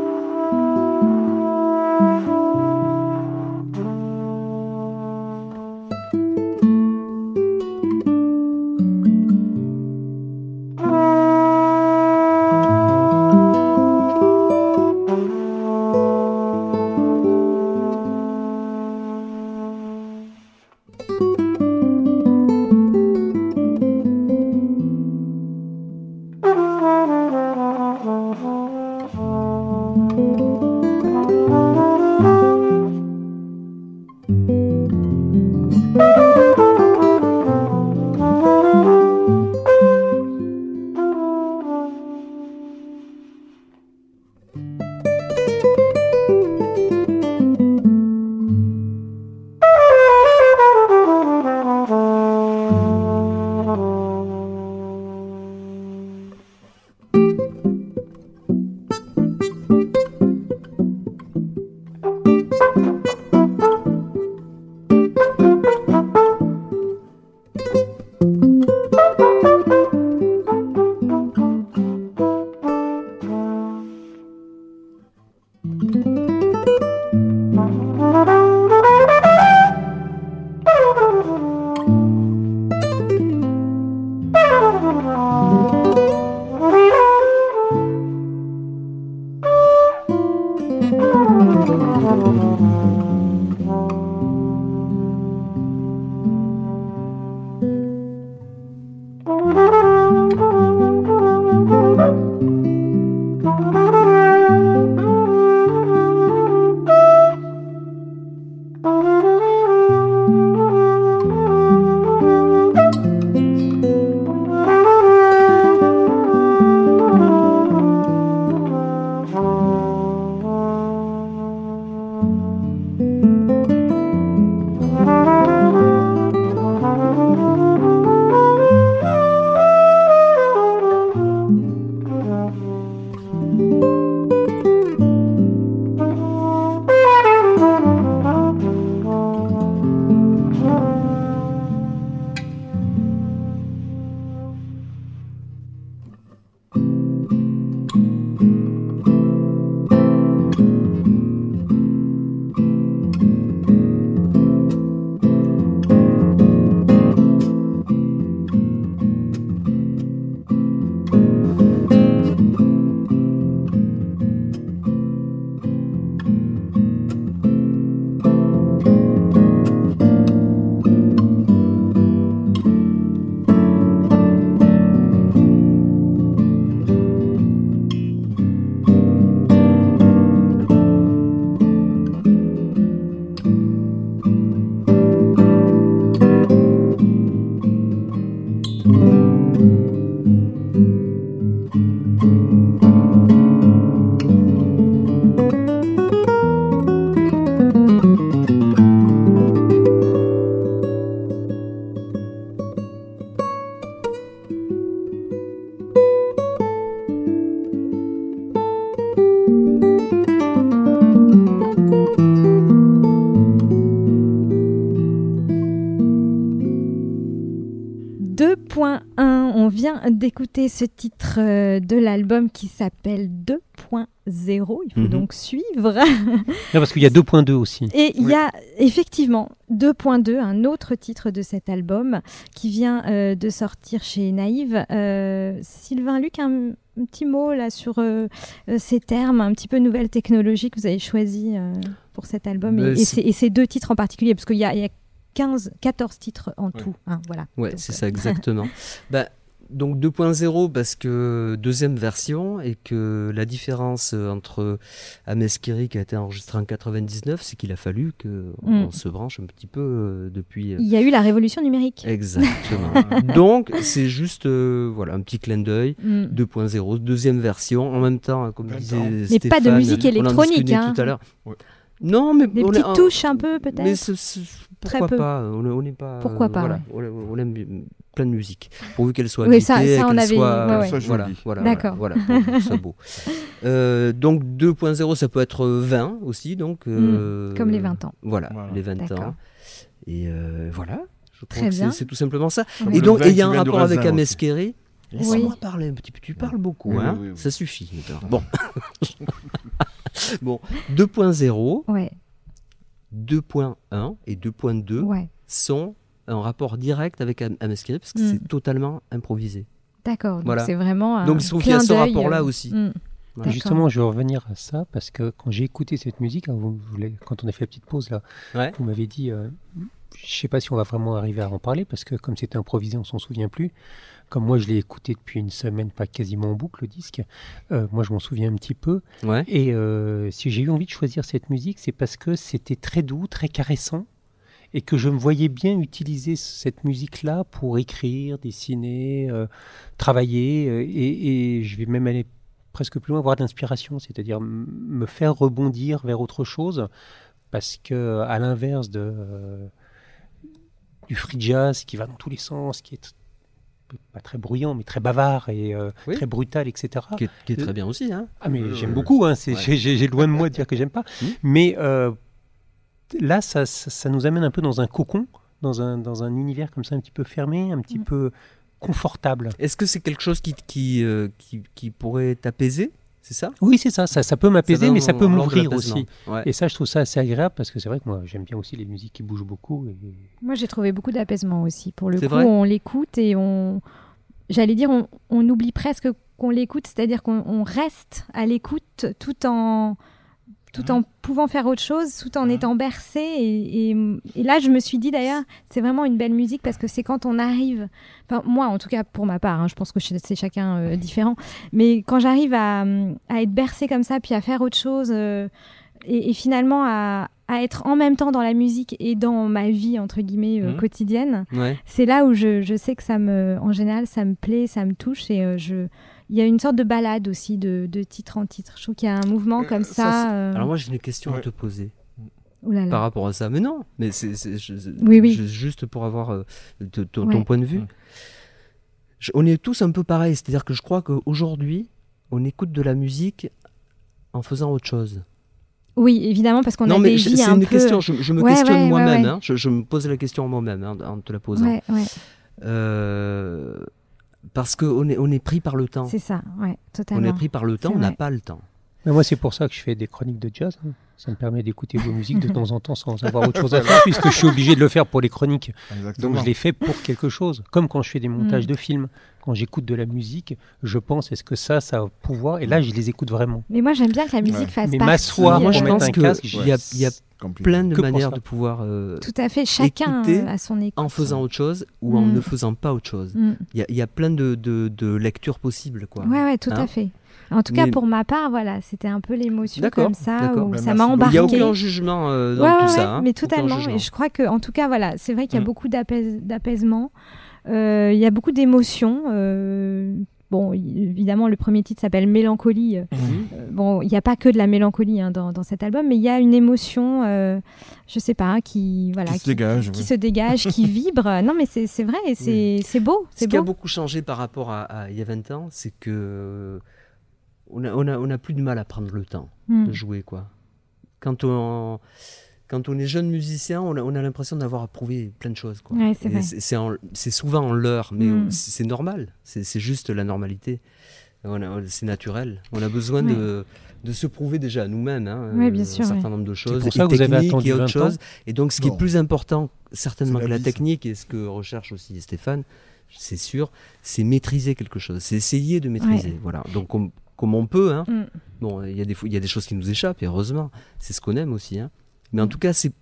Ce titre euh, de l'album qui s'appelle 2.0. Il faut Mhm. donc suivre. Non, parce qu'il y a 2.2 aussi. Et il y a effectivement 2.2, un autre titre de cet album qui vient euh, de sortir chez Naïve. Euh, Sylvain Luc, un, un petit mot là sur euh, ces termes, un petit peu nouvelle technologie que vous avez choisi euh, pour cet album Ben, et, ces, et ces deux titres en particulier, parce qu'il y a, y a 15, 14 titres en tout. hein, voilà. Ouais, c'est ça exactement. bah, donc 2.0 parce que deuxième version et que la différence euh, entre Ameskiri qui a été enregistré en 99, c'est qu'il a fallu que Mm. on se branche un petit peu euh, depuis. euh, Il y a eu la révolution numérique. Exactement. donc c'est juste euh, voilà un petit clin d'œil. Mm. 2.0, deuxième version, en même temps, comme disait Mais pas de Stéphane, musique on en électronique, hein. tout à l'heure. Non, mais Des on petites en- touches un peu, peut-être Mais ce- ce- Très pourquoi peu. pas On est- on n'est pas. Pourquoi euh, pas, voilà, ouais. on, on aime plein de musique, pourvu qu'elle soit Oui, ça- habitée, ça, on avait- soit, ouais, ouais. Soit voilà, jolie. voilà, D'accord. voilà, voilà, soit beau. Euh, donc 2.0, ça peut être 20 aussi, donc euh, Mm, comme les 20 ans. Voilà, Voilà. les 20 D'accord. ans. Et euh, voilà. Je crois Très que c'est- bien. c'est tout simplement ça. Comme Et donc il y a un rapport avec. Ameskeri. Laisse-moi Oui. parler un petit peu. Tu parles beaucoup, Oui, hein oui, oui. Ça suffit. Bon. bon, 2.0, Ouais, 2.1 et 2.2 ouais. sont en rapport direct avec Am- Ameskiri parce que Mm. c'est totalement improvisé. D'accord. Donc Voilà. c'est vraiment un Donc, il se trouve qu'il y a ce rapport-là euh, aussi. mm. Voilà. Justement, je veux revenir à ça parce que quand j'ai écouté cette musique, hein, vous- quand on a fait la petite pause là, Ouais. vous m'avez dit, euh, je sais pas si on va vraiment arriver à en parler parce que comme c'était improvisé, on s'en souvient plus. Comme moi, je l'ai écouté depuis une semaine, pas quasiment en boucle le disque. euh, moi, je m'en souviens un petit peu. Ouais. Et euh, si j'ai eu envie de choisir cette musique, c'est parce que c'était très doux, très caressant, et que je me voyais bien utiliser cette musique-là pour écrire, dessiner, euh, travailler, et, et je vais même aller presque plus loin, avoir de l'inspiration, c'est-à-dire me faire rebondir vers autre chose, parce que à l'inverse de du free jazz qui va dans tous les sens, qui est pas très bruyant, mais très bavard et euh, Oui. très brutal, etc. Qui est, qui est très bien aussi. Hein. Ah mais Oui, j'aime beaucoup, hein, Ouais. j'ai, loin de moi de dire que j'aime pas. Mhm. Mais euh, là, ça, ça, ça nous amène un peu dans un cocon, dans un, dans un univers comme ça un petit peu fermé, un petit Mhm. peu confortable. Est-ce que c'est quelque chose qui, qui, euh, qui, qui pourrait t'apaiser? C'est ça? Oui, c'est ça, ça, ça peut m'apaiser, mais ça peut m'ouvrir aussi. Ouais. Et ça, je trouve ça assez agréable parce que c'est vrai que moi, j'aime bien aussi les musiques qui bougent beaucoup. Et... Moi, j'ai trouvé beaucoup d'apaisement aussi. Pour le coup, on l'écoute et on, j'allais dire, on, on oublie presque qu'on l'écoute, c'est-à-dire qu'on on reste à l'écoute tout en tout en pouvant faire autre chose, tout en étant bercé. Et, et- et là, je me suis dit d'ailleurs, c'est vraiment une belle musique parce que c'est quand on arrive, enfin moi en tout cas pour ma part, hein, je pense que c'est chacun euh, différent, mais quand j'arrive à, à être bercé comme ça, puis à faire autre chose, euh, et, et finalement à, à être en même temps dans la musique et dans ma vie entre guillemets euh, Mhm. quotidienne, Ouais. c'est là où je, je sais que ça me, en général, ça me plaît, ça me touche et euh, je, il y a une sorte de balade aussi de, de titre en titre. Je trouve qu'il y a un mouvement Euh, comme ça, ça. c'est- euh, Alors moi j'ai une question à te poser ouh là là. par rapport à ça. Mais non, mais c'est c'est- Oui, oui. juste pour avoir euh, de- ton, Ouais. ton point de vue. Je- on est tous un peu pareils, c'est-à-dire que je crois qu'aujourd'hui on écoute de la musique en faisant autre chose. Oui, évidemment, parce qu'on a mais des vies c'est un une peu. question, je, je me Ouais, questionne ouais, ouais, moi-même, ouais. hein. je, je me pose la question moi-même hein, en te la posant. Ouais, ouais, Euh, parce qu'on est, on est pris par le temps. c'est ça, ouais, On totalement. est pris par le temps, on n'a pas le temps. Mais moi, c'est pour ça que je fais des chroniques de jazz. hein. Ça me permet d'écouter vos musiques de temps en temps sans avoir autre chose à faire, puisque je suis obligé de le faire pour les chroniques. Exactement. Donc je l'ai fait pour quelque chose. Comme quand je fais des montages Mm. de films, quand j'écoute de la musique, je pense est-ce que ça, ça a pouvoir? Et là, je les écoute vraiment. Mais moi, j'aime bien que la musique Ouais. fasse Mais partie. m'asseoir Moi, pour je mettre pense un que casque, il y a, y plein de Que manières de pouvoir euh, Tout à fait, chacun à son écoute. en faisant autre chose ou en Mm. ne faisant pas autre chose. Mm. Il y a, il y a plein de, de, de lectures possibles. Quoi. Ouais, ouais, tout Hein à fait. En tout cas, pour ma part, voilà, c'était un peu l'émotion comme ça, où Ben, ça m'a beaucoup. Il n'y embarqué. a aucun jugement euh, dans Ouais, tout ouais, ça. hein. mais totalement. Et je crois que, en tout cas, voilà, c'est vrai qu'il y a Mm. beaucoup d'apais- d'apaisement. Euh, Il y a beaucoup d'émotions. euh, Bon, évidemment, le premier titre s'appelle Mélancolie. Euh, Mhm. Bon, il n'y a pas que de la mélancolie hein, dans, dans cet album, mais il y a une émotion, euh, je sais pas, qui voilà, Qui se dégage, qui oui. se dégage, qui vibre. Non, mais c'est vrai, et c'est beau, Ce qui a beau. beaucoup changé par rapport à, à il y a 20 ans, c'est que on a, on, a, on a plus de mal à prendre le temps de jouer. quoi. Quand on, quand on est jeune musicien, on a, on a l'impression d'avoir approuvé plein de choses. quoi. Ouais, c'est Et vrai. c'est- c'est en- c'est souvent en leurre, mais Mm. on- c'est c'est normal. C'est c'est juste la normalité. On a- C'est naturel. On a besoin Ouais. de, de se prouver déjà à nous-mêmes hein, Ouais, bien sûr, un certain ouais. nombre de C'est choses, pour ça et que vous avez techniques attendu et autre 20 ans. chose. Et donc, ce qui Bon. est plus important, certainement C'est que la la ça. technique, et ce que recherche aussi Stéphane, c'est sûr, c'est maîtriser quelque chose. C'est essayer de maîtriser. Voilà. Donc, comme, comme on peut, hein, Mm. Bon, il y, a des, y a des choses qui nous échappent, et heureusement, c'est ce qu'on aime aussi. hein. Mais Mm. en tout cas, c'est,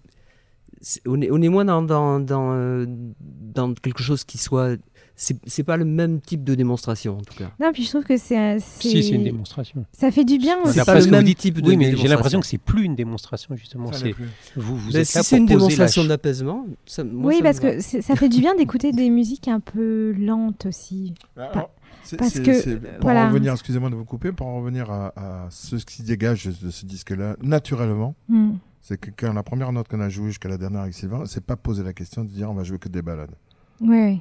c'est- on, est, on est moins dans, dans, dans, euh, dans quelque chose qui soit. C'est, c'est pas le même type de démonstration, en tout cas. Non, puis je trouve que c'est. Si, c'est une démonstration. Ça fait du bien C'est aussi. pas D'après le même dites- type de Oui, mais j'ai l'impression que c'est plus une démonstration, justement. C'est vous, vous Ben, êtes si là c'est pour une démonstration d'apaisement, ça, moi, oui, ça parce que c'est- ça fait du bien d'écouter des musiques un peu lentes aussi. Alors, c'est- parce que, pour voilà. en revenir, excusez-moi de vous couper, pour en revenir à, à ce qui dégage de ce disque-là, naturellement, Mm. c'est que quand la première note qu'on a jouée jusqu'à la dernière avec Sylvain, c'est pas poser la question de dire on va jouer que des balades. Ouais.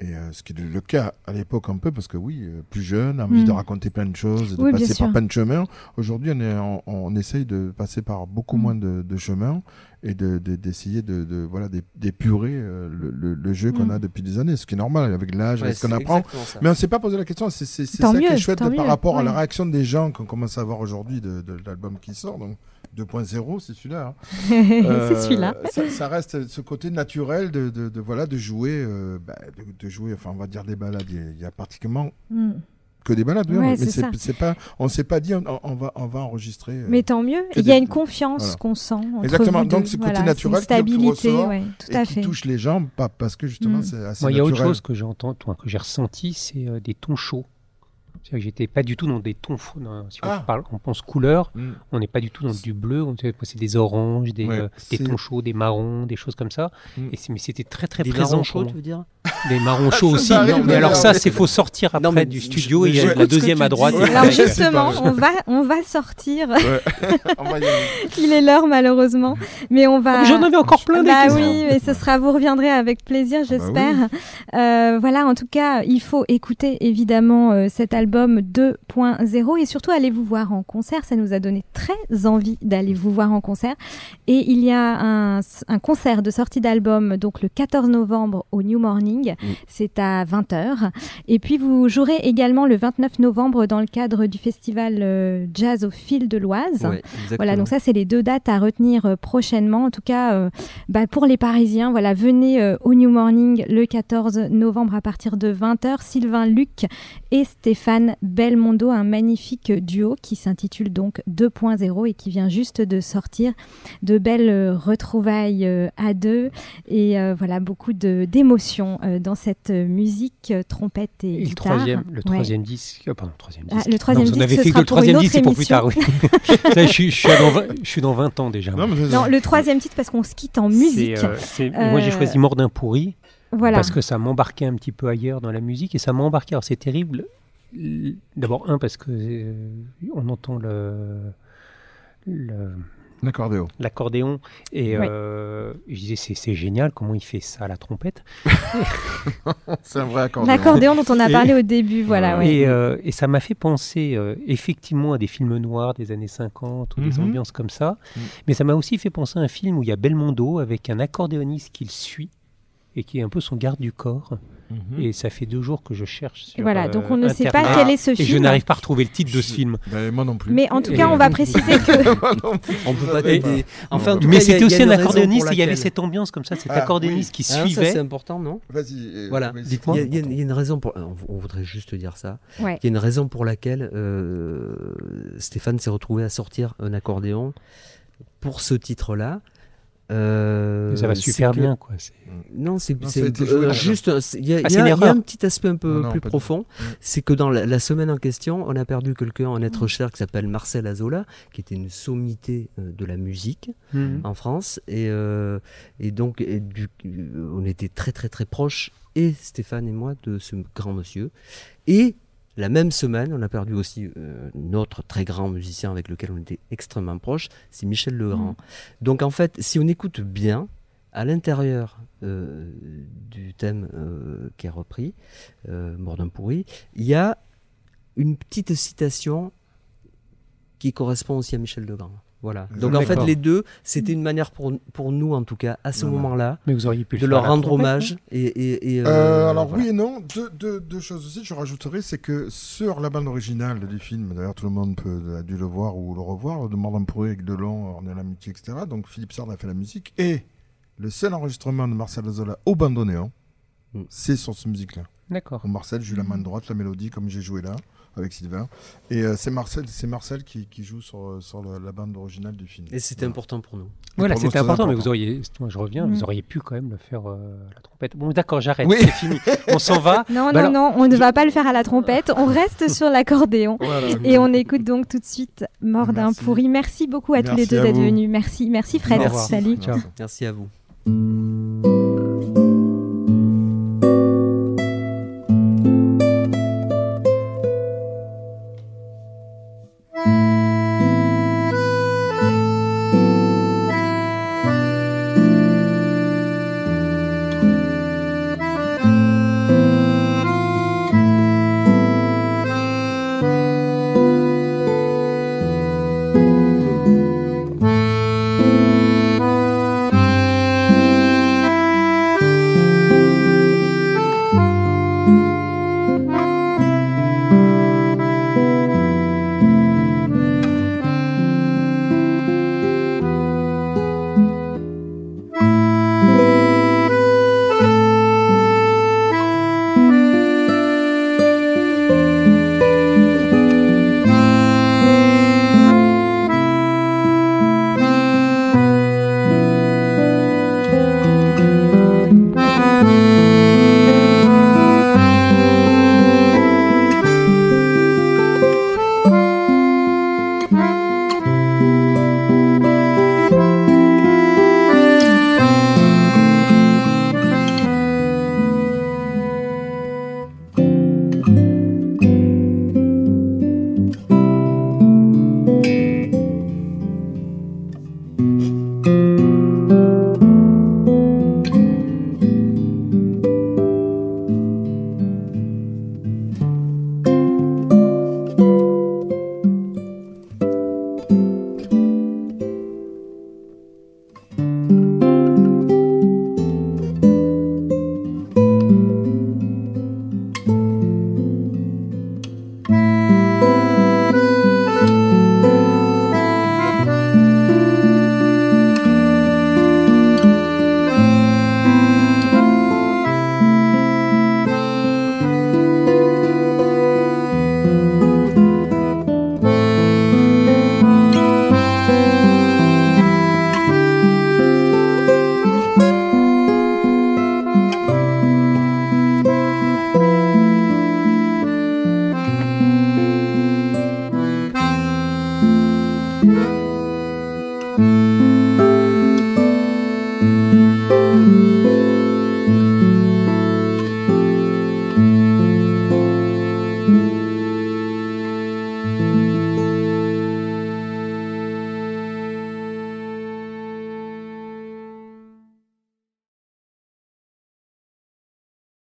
Et euh, ce qui est le cas à l'époque un peu, parce que oui, euh, plus jeune, envie de raconter plein de choses, de Oui, passer par plein de chemins. Aujourd'hui, on, est en- on essaye de passer par beaucoup Mm. moins de, de chemins et de- de- d'essayer de, de, voilà, d'é- d'épurer euh, le, le- le jeu qu'on Mm. a depuis des années, ce qui est normal avec l'âge, Ouais, avec ce qu'on apprend. ça. Mais on ne s'est pas posé la question, c'est c'est- c'est Tant ça qui est chouette par mieux, rapport à la réaction des gens qu'on commence à voir aujourd'hui de, de l'album qui sort, donc 2.0, c'est celui-là. hein. c'est Euh, celui-là. Ça, ça reste ce côté naturel de, de, de, voilà, de jouer, euh, bah, de, de jouer, enfin on va dire des balades, il y a- il y a pratiquement Mm. que des balades, oui, Ouais, mais c'est c'est ça. c'est pas, on s'est pas dit on, on va, on va enregistrer. euh, Mais tant mieux. Il y a des- une confiance voilà. qu'on sent. Entre Exactement. vous Donc, deux. ce côté Voilà, c'est naturel une qui- qui stabilité, ressort ouais, tout et à qui fait. touche les gens, pas parce que justement Mm. c'est assez Moi, il y a autre naturel. chose que enfin, que j'ai ressenti, c'est euh, des tons chauds. C'est-à-dire que j'étais pas du tout dans des tons dans- si on, Ah. parle, on pense couleur, Mm. on n'est pas du tout dans du bleu. on- C'est des oranges, des, Ouais, euh, des tons chauds, des marrons, des choses comme ça. Mm. Et c'est- mais c'était très très Des présent. marrons chauds, tu veux dire? Des marrons chauds aussi. Non, mais alors ça, c'est faut sortir après Non, mais du studio. Il y a la deuxième à droite. Alors justement, on va, on va sortir. Il est l'heure malheureusement, mais on va. J'en avais encore plein des Bah oui, mais ce sera, vous reviendrez avec plaisir, bah j'espère. Euh, voilà, en tout cas, il faut écouter évidemment euh, cet album 2.0 et surtout allez vous voir en concert. Ça nous a donné très envie d'aller vous voir en concert. Et il y a un, un concert de sortie d'album donc le 14 novembre au New Morning. Mm. C'est à 20h. Et puis vous jouerez également le 29 novembre dans le cadre du festival euh, Jazz au fil de l'Oise. Ouais, Voilà, donc ça, c'est les deux dates à retenir euh, prochainement. En tout cas, euh, bah, pour les Parisiens, voilà, venez au New Morning le 14 novembre à partir de 20h. Sylvain Luc et Stéphane Belmondo, un magnifique duo qui s'intitule donc 2.0 et qui vient juste de sortir de belles euh, retrouvailles euh, à deux. Et euh, voilà, beaucoup de- d'émotions dans cette musique, trompette et, Et le guitare. troisième, le Ouais. troisième disque, euh, pardon, troisième Ah, disque. le troisième Non, disque, on avait ce fait sera que le troisième disque, c'est pour plus tard. Oui. Ça, je, suis, je suis dans 20, je suis dans 20 ans déjà. Non, le troisième titre parce qu'on se quitte en musique. Euh, Moi, j'ai choisi Mort d'un pourri Voilà. parce que ça m'embarquait un petit peu ailleurs dans la musique et ça m'a embarqué. Alors, c'est terrible. D'abord, un, parce que euh, on entend le. L'accordéon. l'accordéon et euh, je disais c'est, génial comment il fait ça à la trompette C'est un vrai accordéon. L'accordéon dont on a Et- parlé au début, voilà. ouais. et, euh, et ça m'a fait penser euh, effectivement à des films noirs des années 50 ou des Mhm. ambiances comme ça Mhm. mais ça m'a aussi fait penser à un film où il y a Belmondo avec un accordéoniste qu'il suit et qui est un peu son garde du corps Mhm. et ça fait deux jours que je cherche sur Voilà, euh, donc on ne sait pas quel est ce et je film. n'arrive pas à retrouver le titre de ce film Ben, moi non plus. Mais en tout Et- cas, on va préciser que Moi non plus. On peut pas t'aider. Enfin, mais c'était aussi un accordéoniste il y avait cette ambiance comme ça cet Ah, accordéoniste qui Ah, suivait c'est important, non Vas-y. euh, Voilà, dites-moi. Il y, a- y une raison pour. On, voudrait juste dire ça. Ouais. Il y a une raison pour laquelle euh, Stéphane s'est retrouvé à sortir un accordéon pour ce titre-là. Euh, ça va super que- bien quoi Non, c'est euh, juste. Il y, a- Ah, y y un petit aspect un peu Non, non, plus profond. Mm. C'est que dans la, la semaine en question, on a perdu quelqu'un en être cher qui s'appelle Marcel Azola, qui était une sommité euh, de la musique Mhm. en France. Et, euh, et donc, et du- on était très, très, très proches, et Stéphane et moi, de ce grand monsieur. Et la même semaine, on a perdu aussi euh, notre très grand musicien avec lequel on était extrêmement proches, c'est Michel Legrand. Mm. Donc, en fait, si on écoute bien, à l'intérieur euh, du thème euh, qui est repris, euh, Mort d'un pourri, il y a une petite citation qui correspond aussi à Michel Legrand. Voilà. Je- Donc en fait, les deux, c'était une manière pour, pour nous, en tout cas, à ce moment-là, de leur rendre hommage. Et, et, et, Euh, euh, alors voilà. oui et non, deux, deux, deux choses aussi. Je rajouterais, c'est que sur la bande originale du film, d'ailleurs tout le monde peut, a dû le voir ou le revoir, de Mordant Pourri avec Delon, On est l'amitié, etc. Donc Philippe Sard a fait la musique et le seul enregistrement de Marcel Zola au bandoneon, Mm. c'est sur cette musique-là. D'accord. Marcel joue la main droite, la mélodie, comme j'ai joué là avec Sylvain. Et euh, c'est Marcel, c'est Marcel qui, qui joue sur, euh, sur la, la bande originale du film. Et c'était Voilà. important pour nous. Voilà, c'était c'est important, mais vous auriez, moi je reviens, Mm. vous auriez pu quand même le faire euh, à la trompette. Bon, d'accord, j'arrête, Oui. c'est fini. On s'en va. Non, Bah non, alors- non, on ne va pas le faire à la trompette. On reste sur l'accordéon. Voilà. Et on écoute donc tout de suite Mort d'un Merci. pourri. Merci beaucoup à tous les Merci deux d'être venus. Merci, merci Fred. Salut. Ciao. Merci à vous.